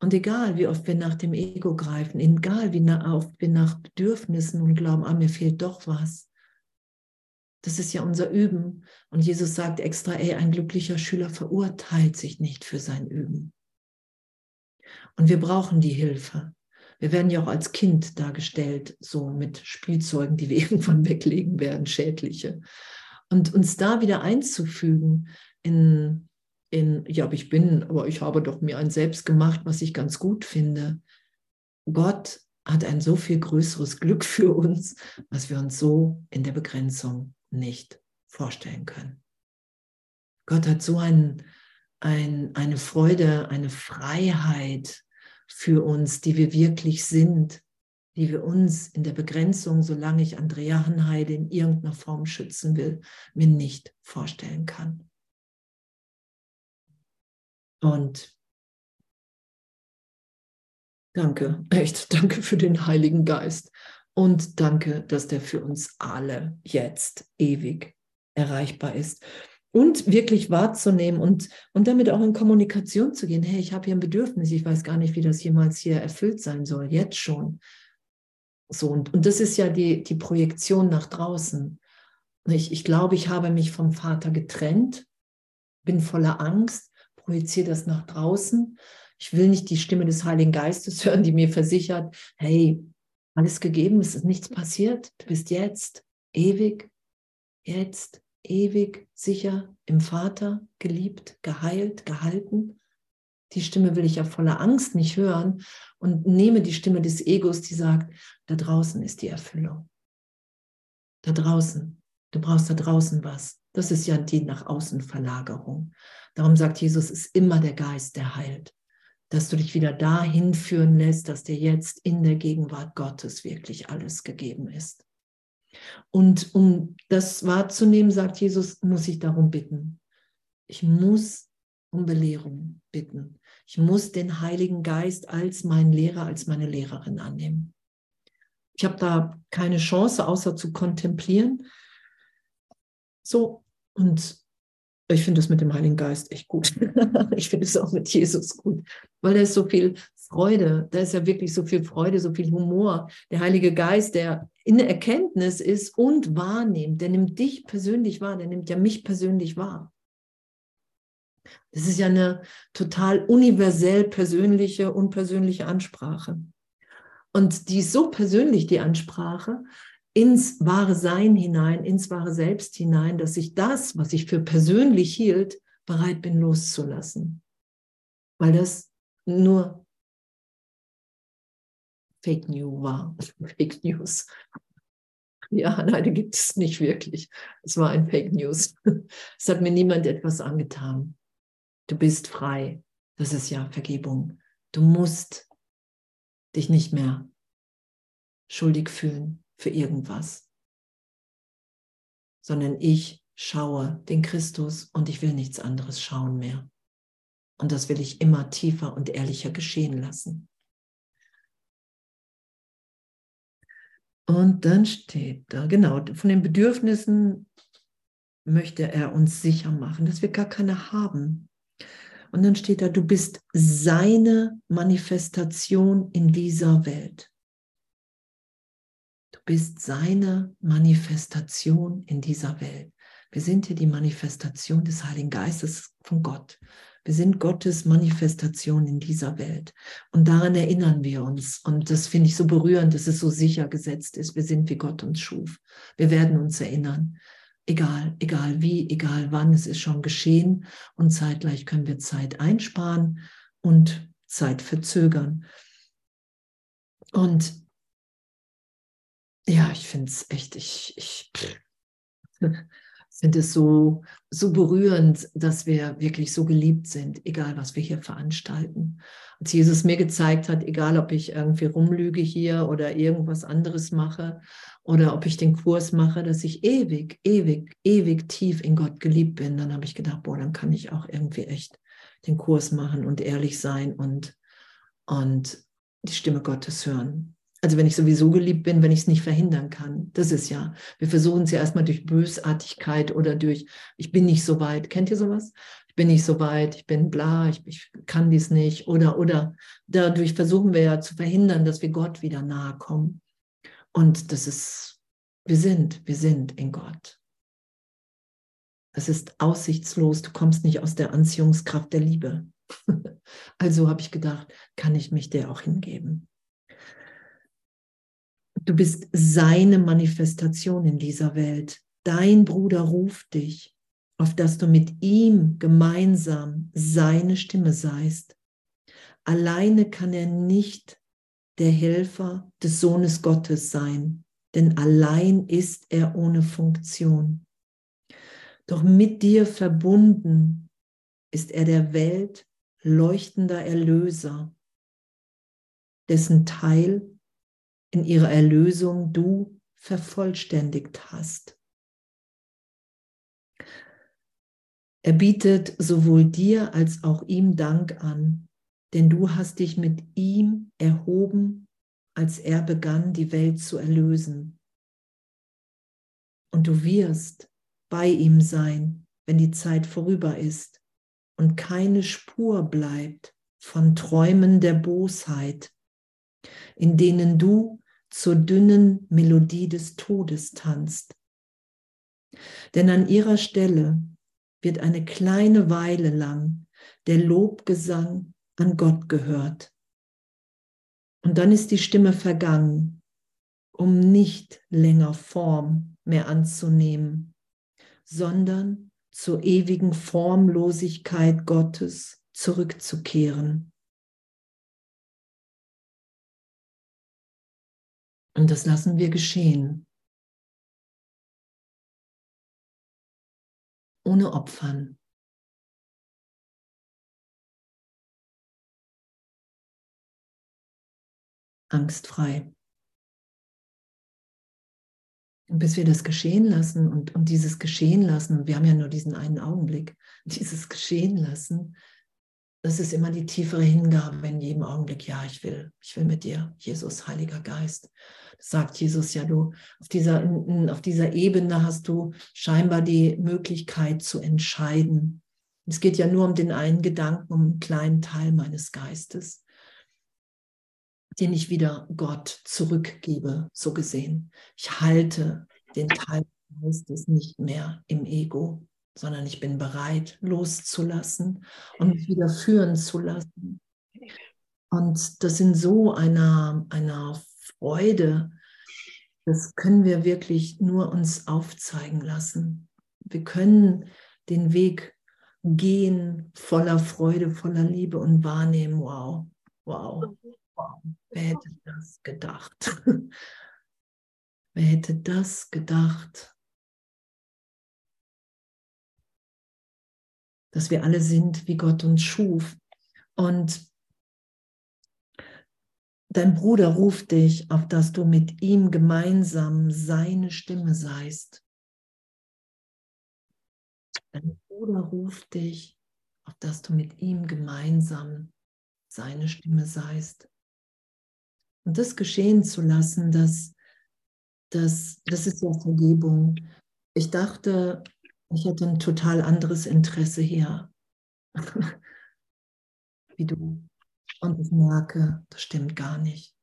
Und egal, wie oft wir nach dem Ego greifen, egal, wie oft wir nach Bedürfnissen und glauben, ah, mir fehlt doch was. Das ist ja unser Üben. Und Jesus sagt extra, ey, ein glücklicher Schüler verurteilt sich nicht für sein Üben. Und wir brauchen die Hilfe. Wir werden ja auch als Kind dargestellt, so mit Spielzeugen, die wir *laughs* irgendwann weglegen werden, schädliche. Und uns da wieder einzufügen in, in, ja, aber ich bin, aber ich habe doch mir ein Selbst gemacht, was ich ganz gut finde. Gott hat ein so viel größeres Glück für uns, was wir uns so in der Begrenzung nicht vorstellen können. Gott hat so einen, ein, eine Freude, eine Freiheit für uns, die wir wirklich sind, die wir uns in der Begrenzung, solange ich Andrea Hanheide in irgendeiner Form schützen will, mir nicht vorstellen kann. Und danke, *laughs* echt, danke für den Heiligen Geist. Und danke, dass der für uns alle jetzt ewig erreichbar ist und wirklich wahrzunehmen und, und damit auch in Kommunikation zu gehen. Hey, ich habe hier ein Bedürfnis, ich weiß gar nicht, wie das jemals hier erfüllt sein soll, jetzt schon. So, und, und das ist ja die, die Projektion nach draußen. Ich, ich glaube, ich habe mich vom Vater getrennt, bin voller Angst, projiziere das nach draußen. Ich will nicht die Stimme des Heiligen Geistes *laughs* hören, die mir versichert, hey, alles gegeben, es ist nichts passiert, du bist jetzt ewig, jetzt ewig sicher im Vater, geliebt, geheilt, gehalten. Die Stimme will ich ja voller Angst nicht hören und nehme die Stimme des Egos, die sagt, da draußen ist die Erfüllung. Da draußen. Du brauchst da draußen was. Das ist ja die nach außen Verlagerung. Darum sagt Jesus, es ist immer der Geist, der heilt. Dass du dich wieder dahin führen lässt, dass dir jetzt in der Gegenwart Gottes wirklich alles gegeben ist. Und um das wahrzunehmen, sagt Jesus, muss ich darum bitten. Ich muss um Belehrung bitten. Ich muss den Heiligen Geist als meinen Lehrer, als meine Lehrerin annehmen. Ich habe da keine Chance, außer zu kontemplieren. So, und ich finde es mit dem Heiligen Geist echt gut. *laughs* ich finde es auch mit Jesus gut, weil da ist so viel Freude, da ist ja wirklich so viel Freude, so viel Humor. Der Heilige Geist, der in Erkenntnis ist und wahrnimmt, der nimmt dich persönlich wahr, der nimmt ja mich persönlich wahr. Das ist ja eine total universell persönliche, unpersönliche Ansprache. Und die ist so persönlich, die Ansprache, ins wahre Sein hinein, ins wahre Selbst hinein, dass ich das, was ich für persönlich hielt, bereit bin loszulassen. Weil das nur Fake News war. *laughs* Fake News. Ja, nein, die gibt es nicht wirklich. Es war ein Fake News. *laughs* Es hat mir niemand etwas angetan. Du bist frei. Das ist ja Vergebung. Du musst dich nicht mehr schuldig fühlen für irgendwas, sondern ich schaue den Christus und ich will nichts anderes schauen mehr. Und das will ich immer tiefer und ehrlicher geschehen lassen. Und dann steht da, genau, von den Bedürfnissen möchte er uns sicher machen, dass wir gar keine haben. Und dann steht da, du bist seine Manifestation in dieser Welt. Du bist seine Manifestation in dieser Welt. Wir sind hier die Manifestation des Heiligen Geistes von Gott. Wir sind Gottes Manifestation in dieser Welt. Und daran erinnern wir uns. Und das finde ich so berührend, dass es so sicher gesetzt ist. Wir sind, wie Gott uns schuf. Wir werden uns erinnern. Egal, egal wie, egal wann, es ist schon geschehen. Und zeitgleich können wir Zeit einsparen und Zeit verzögern. Und ja, ich finde es echt, ich, ich finde es so, so berührend, dass wir wirklich so geliebt sind, egal was wir hier veranstalten. Als Jesus mir gezeigt hat, egal ob ich irgendwie rumlüge hier oder irgendwas anderes mache oder ob ich den Kurs mache, dass ich ewig, ewig, ewig tief in Gott geliebt bin, dann habe ich gedacht, boah, dann kann ich auch irgendwie echt den Kurs machen und ehrlich sein und, und die Stimme Gottes hören. Also wenn ich sowieso geliebt bin, wenn ich es nicht verhindern kann. Das ist ja, wir versuchen es ja erstmal durch Bösartigkeit oder durch, ich bin nicht so weit. Kennt ihr sowas? Ich bin nicht so weit, ich bin bla, ich, ich kann dies nicht. Oder, oder dadurch versuchen wir ja zu verhindern, dass wir Gott wieder nahe kommen. Und das ist, wir sind, wir sind in Gott. Es ist aussichtslos, du kommst nicht aus der Anziehungskraft der Liebe. *laughs* also habe ich gedacht, kann ich mich der auch hingeben. Du bist seine Manifestation in dieser Welt. Dein Bruder ruft dich, auf dass du mit ihm gemeinsam seine Stimme seist. Alleine kann er nicht der Helfer des Sohnes Gottes sein, denn allein ist er ohne Funktion. Doch mit dir verbunden ist er der Welt leuchtender Erlöser, dessen Teil in ihrer Erlösung du vervollständigt hast. Er bietet sowohl dir als auch ihm Dank an, denn du hast dich mit ihm erhoben, als er begann, die Welt zu erlösen. Und du wirst bei ihm sein, wenn die Zeit vorüber ist und keine Spur bleibt von Träumen der Bosheit, in denen du zur dünnen Melodie des Todes tanzt. Denn an ihrer Stelle wird eine kleine Weile lang der Lobgesang an Gott gehört. Und dann ist die Stimme vergangen, um nicht länger Form mehr anzunehmen, sondern zur ewigen Formlosigkeit Gottes zurückzukehren. Und das lassen wir geschehen. Ohne Opfern. Angstfrei. Und bis wir das geschehen lassen und, und dieses geschehen lassen, wir haben ja nur diesen einen Augenblick, *laughs* dieses geschehen lassen, das ist immer die tiefere Hingabe in jedem Augenblick. Ja, ich will, ich will mit dir, Jesus, Heiliger Geist. Das sagt Jesus ja, du, auf dieser, auf dieser Ebene hast du scheinbar die Möglichkeit zu entscheiden. Es geht ja nur um den einen Gedanken, um einen kleinen Teil meines Geistes, den ich wieder Gott zurückgebe, so gesehen. Ich halte den Teil des Geistes nicht mehr im Ego, sondern ich bin bereit, loszulassen und mich wieder führen zu lassen. Und das in so einer, einer Freude, das können wir wirklich nur uns aufzeigen lassen. Wir können den Weg gehen voller Freude, voller Liebe und wahrnehmen, wow, wow, wow, wer hätte das gedacht? *laughs* wer hätte das gedacht? Dass wir alle sind, wie Gott uns schuf. Und dein Bruder ruft dich, auf dass du mit ihm gemeinsam seine Stimme seist. Dein Bruder ruft dich, auf dass du mit ihm gemeinsam seine Stimme seist. Und das geschehen zu lassen, das, das, das ist ja Vergebung. Ich dachte, ich hätte ein total anderes Interesse hier, *laughs* wie du. Und ich merke, das stimmt gar nicht.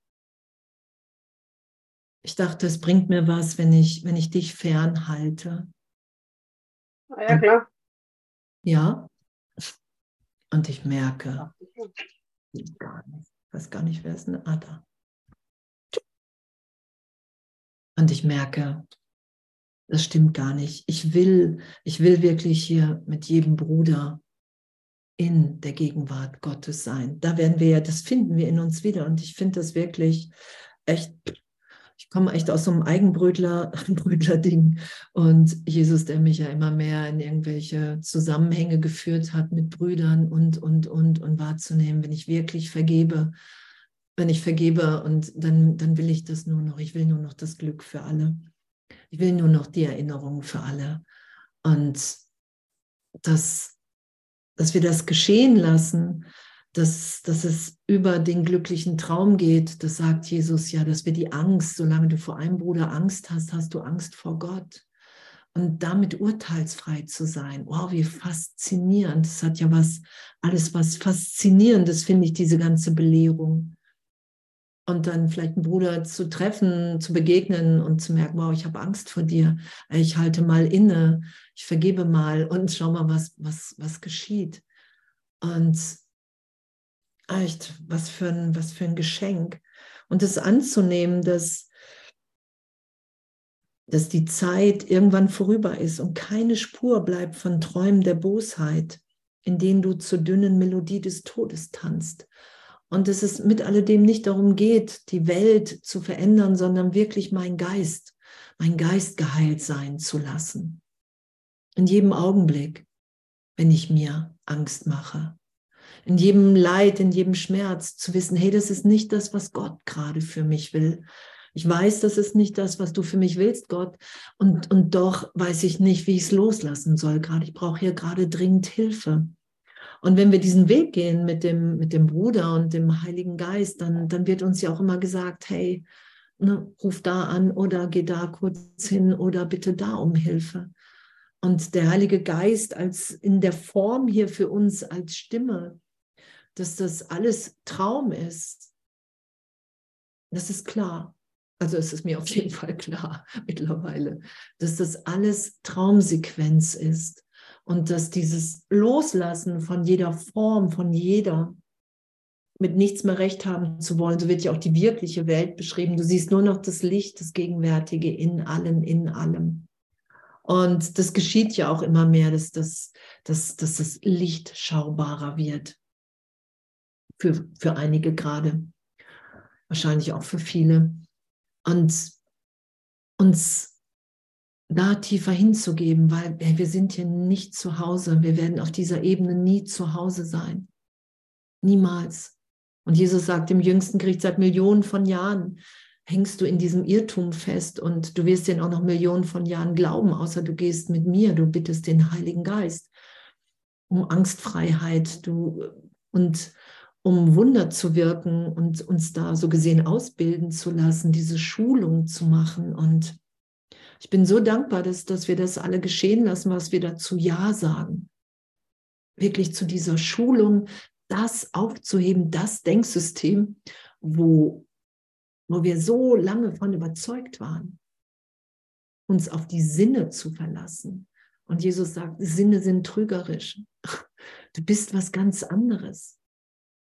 Ich dachte, es bringt mir was, wenn ich, wenn ich dich fernhalte.
Ah, ja, klar.
Ja. Und ich merke, gar nicht. Ich weiß gar nicht, wer ist ein Ada. Und ich merke, das stimmt gar nicht. Ich will, ich will wirklich hier mit jedem Bruder in der Gegenwart Gottes sein. Da werden wir ja, das finden wir in uns wieder. Und ich finde das wirklich echt, ich komme echt aus so einem Eigenbrötler, *laughs* Brötler-Ding. Und Jesus, der mich ja immer mehr in irgendwelche Zusammenhänge geführt hat mit Brüdern und, und, und, und wahrzunehmen, wenn ich wirklich vergebe, wenn ich vergebe und dann, dann will ich das nur noch, ich will nur noch das Glück für alle. Ich will nur noch die Erinnerung für alle. Und dass, dass wir das geschehen lassen, dass, dass es über den glücklichen Traum geht, das sagt Jesus ja, dass wir die Angst, solange du vor einem Bruder Angst hast, hast du Angst vor Gott. Und damit urteilsfrei zu sein, wow, wie faszinierend. Das hat ja was, alles was Faszinierendes, finde ich, diese ganze Belehrung und dann vielleicht einen Bruder zu treffen, zu begegnen und zu merken, wow, ich habe Angst vor dir, ich halte mal inne, ich vergebe mal und schau mal, was, was, was geschieht. Und echt, was für ein, was für ein Geschenk. Und das anzunehmen, dass, dass die Zeit irgendwann vorüber ist und keine Spur bleibt von Träumen der Bosheit, in denen du zur dünnen Melodie des Todes tanzt und dass es mit alledem nicht darum geht, die Welt zu verändern, sondern wirklich mein Geist, mein Geist geheilt sein zu lassen. In jedem Augenblick. wenn ich mir Angst mache. In jedem Leid, in jedem Schmerz zu wissen, hey, das ist nicht das, was Gott gerade für mich will. Ich weiß, das ist nicht das, was du für mich willst, Gott. Und, und doch weiß ich nicht, wie ich es loslassen soll gerade. Ich brauche hier gerade dringend Hilfe. Und wenn wir diesen Weg gehen mit dem, mit dem Bruder und dem Heiligen Geist, dann, dann wird uns ja auch immer gesagt, hey, ne, ruf da an oder geh da kurz hin oder bitte da um Hilfe. Und der Heilige Geist als in der Form hier für uns als Stimme, dass das alles Traum ist, das ist klar. Also es ist mir auf jeden Fall klar *laughs* mittlerweile, dass das alles Traumsequenz ist und dass dieses Loslassen von jeder Form, von jeder, mit nichts mehr recht haben zu wollen, so wird ja auch die wirkliche Welt beschrieben. Du siehst nur noch das Licht, das Gegenwärtige in allen, in allem. Und das geschieht ja auch immer mehr, dass das, dass, dass das Licht schaubarer wird. Für, für einige gerade. Wahrscheinlich auch für viele. Und uns da tiefer hinzugeben, weil wir sind hier nicht zu Hause. Wir werden auf dieser Ebene nie zu Hause sein. Niemals. Und Jesus sagt im jüngsten Gericht seit Millionen von Jahren, hängst du in diesem Irrtum fest und du wirst den auch noch Millionen von Jahren glauben, außer du gehst mit mir, du bittest den Heiligen Geist um Angstfreiheit du, und um Wunder zu wirken und uns da so gesehen ausbilden zu lassen, diese Schulung zu machen. Und ich bin so dankbar, dass, dass wir das alle geschehen lassen, was wir dazu Ja sagen. Wirklich zu dieser Schulung, das aufzuheben, das Denksystem, wo wo wir so lange von überzeugt waren, uns auf die Sinne zu verlassen. Und Jesus sagt, Sinne sind trügerisch. Du bist was ganz anderes.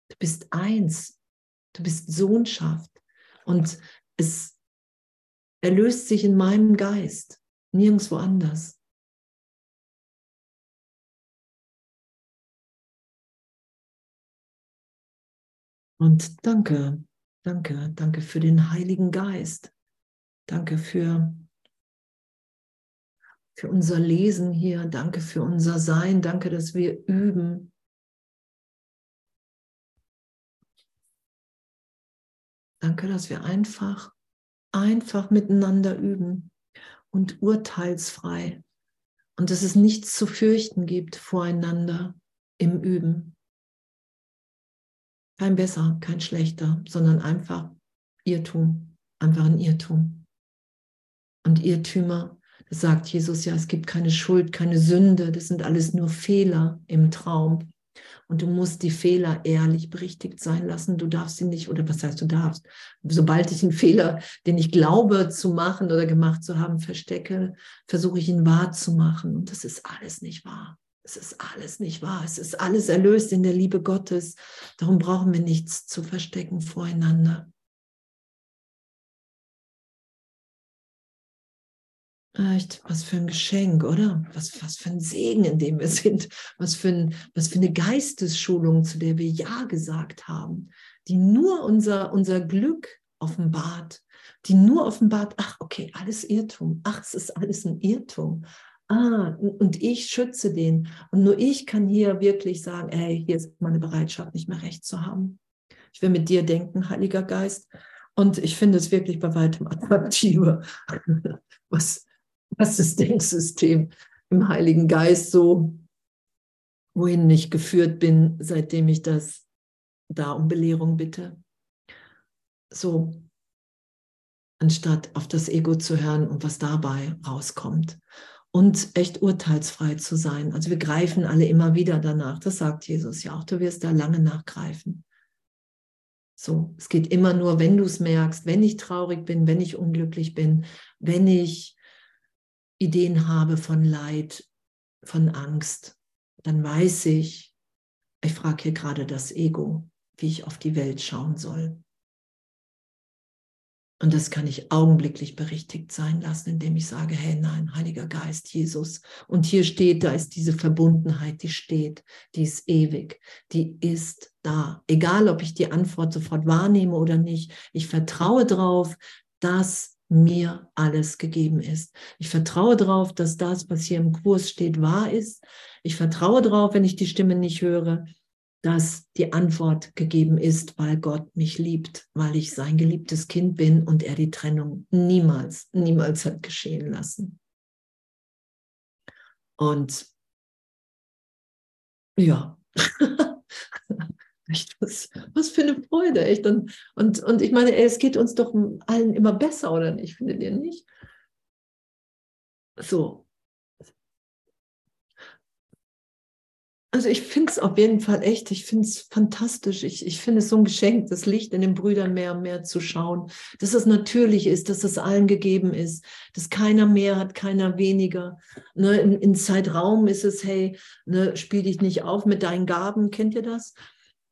Du bist eins. Du bist Sohnschaft. Und es erlöst sich in meinem Geist, nirgendwo anders. Und danke, Danke, danke für den Heiligen Geist. Danke für, für unser Lesen hier. Danke für unser Sein. Danke, dass wir üben. Danke, dass wir einfach, einfach miteinander üben und urteilsfrei. Und dass es nichts zu fürchten gibt voreinander im Üben. Kein besser, kein schlechter, sondern einfach Irrtum, einfach ein Irrtum. Und Irrtümer, das sagt Jesus ja, es gibt keine Schuld, keine Sünde, das sind alles nur Fehler im Traum. Und du musst die Fehler ehrlich berichtigt sein lassen. Du darfst sie nicht, oder was heißt du darfst? Sobald ich einen Fehler, den ich glaube zu machen oder gemacht zu haben, verstecke, versuche ich ihn wahr zu machen. Und das ist alles nicht wahr. Es ist alles nicht wahr. Es ist alles erlöst in der Liebe Gottes. Darum brauchen wir nichts zu verstecken voreinander. Echt, was für ein Geschenk, oder? Was, was für ein Segen, in dem wir sind. Was für, ein, was für eine Geistesschulung, zu der wir Ja gesagt haben, die nur unser, unser Glück offenbart, die nur offenbart, ach, okay, alles Irrtum. Ach, es ist alles ein Irrtum ah, und ich schütze den. Und nur ich kann hier wirklich sagen, ey, hier ist meine Bereitschaft, nicht mehr recht zu haben. Ich will mit dir denken, Heiliger Geist. Und ich finde es wirklich bei weitem attraktiver, *laughs* was, Denksystem im Heiligen Geist so, wohin ich geführt bin, seitdem ich das da um Belehrung bitte. So, anstatt auf das Ego zu hören und was dabei rauskommt und echt urteilsfrei zu sein. Also wir greifen alle immer wieder danach. Das sagt Jesus ja auch. Du wirst da lange nachgreifen. So, es geht immer nur, wenn du es merkst, wenn ich traurig bin, wenn ich unglücklich bin, wenn ich Ideen habe von Leid, von Angst, dann weiß ich, ich frage hier gerade das Ego, wie ich auf die Welt schauen soll. Und das kann ich augenblicklich berichtigt sein lassen, indem ich sage, hey nein, Heiliger Geist, Jesus. Und hier steht, da ist diese Verbundenheit, die steht, die ist ewig, die ist da. Egal, ob ich die Antwort sofort wahrnehme oder nicht, ich vertraue darauf, dass mir alles gegeben ist. Ich vertraue darauf, dass das, was hier im Kurs steht, wahr ist. Ich vertraue darauf, wenn ich die Stimme nicht höre, dass die Antwort gegeben ist, weil Gott mich liebt, weil ich sein geliebtes Kind bin und er die Trennung niemals, niemals hat geschehen lassen. Und ja, *laughs* echt, was, was für eine Freude, echt. Und, und, und ich meine, es geht uns doch allen immer besser, oder nicht? Findet ihr nicht? So, Also ich finde es auf jeden Fall echt, ich finde es fantastisch. Ich, ich finde es so ein Geschenk, das Licht in den Brüdern mehr und mehr zu schauen, dass es natürlich ist, dass es allen gegeben ist, dass keiner mehr hat, keiner weniger. Ne, in, in Zeitraum ist es, hey, ne, spiel dich nicht auf mit deinen Gaben, kennt ihr das?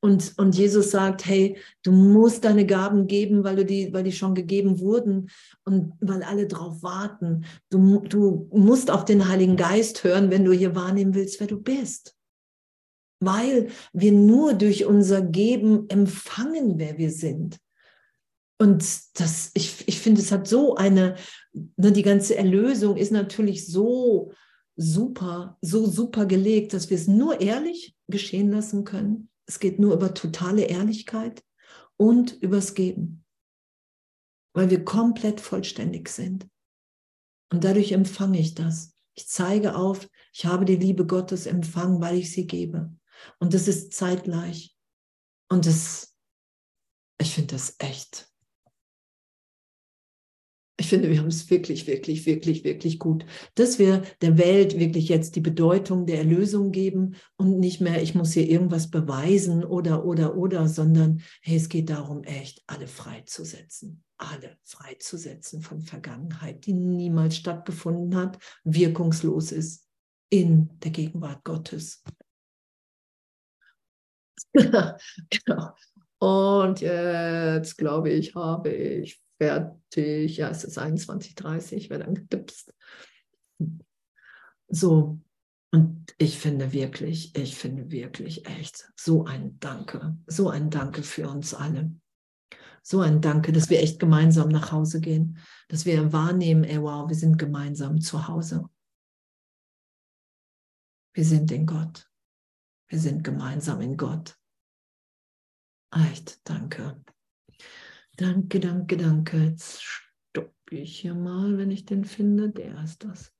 Und, und Jesus sagt, hey, du musst deine Gaben geben, weil, du die, weil die schon gegeben wurden und weil alle drauf warten. Du, du musst auf den Heiligen Geist hören, wenn du hier wahrnehmen willst, wer du bist weil wir nur durch unser Geben empfangen, wer wir sind. Und das, ich, ich finde, es hat so eine, ne, die ganze Erlösung ist natürlich so super, so super gelegt, dass wir es nur ehrlich geschehen lassen können. Es geht nur über totale Ehrlichkeit und übers Geben, weil wir komplett vollständig sind. Und dadurch empfange ich das. Ich zeige auf, ich habe die Liebe Gottes empfangen, weil ich sie gebe. Und das ist zeitgleich. Und das, ich finde das echt. Ich finde, wir haben es wirklich, wirklich, wirklich, wirklich gut, dass wir der Welt wirklich jetzt die Bedeutung der Erlösung geben und nicht mehr, ich muss hier irgendwas beweisen oder, oder, oder, sondern hey, es geht darum, echt alle freizusetzen. Alle freizusetzen von Vergangenheit, die niemals stattgefunden hat, wirkungslos ist in der Gegenwart Gottes. *laughs* genau. Und jetzt glaube ich, habe ich fertig. Ja, es ist 21.30 Uhr, werde dann gedipst. So, und ich finde wirklich, ich finde wirklich echt so ein Danke, so ein Danke für uns alle. So ein Danke, dass wir echt gemeinsam nach Hause gehen, dass wir wahrnehmen, ey wow, wir sind gemeinsam zu Hause. Wir sind in Gott. Wir sind gemeinsam in Gott. Echt, danke. Danke, danke, danke. Jetzt stoppe ich hier mal, wenn ich den finde. Der ist das.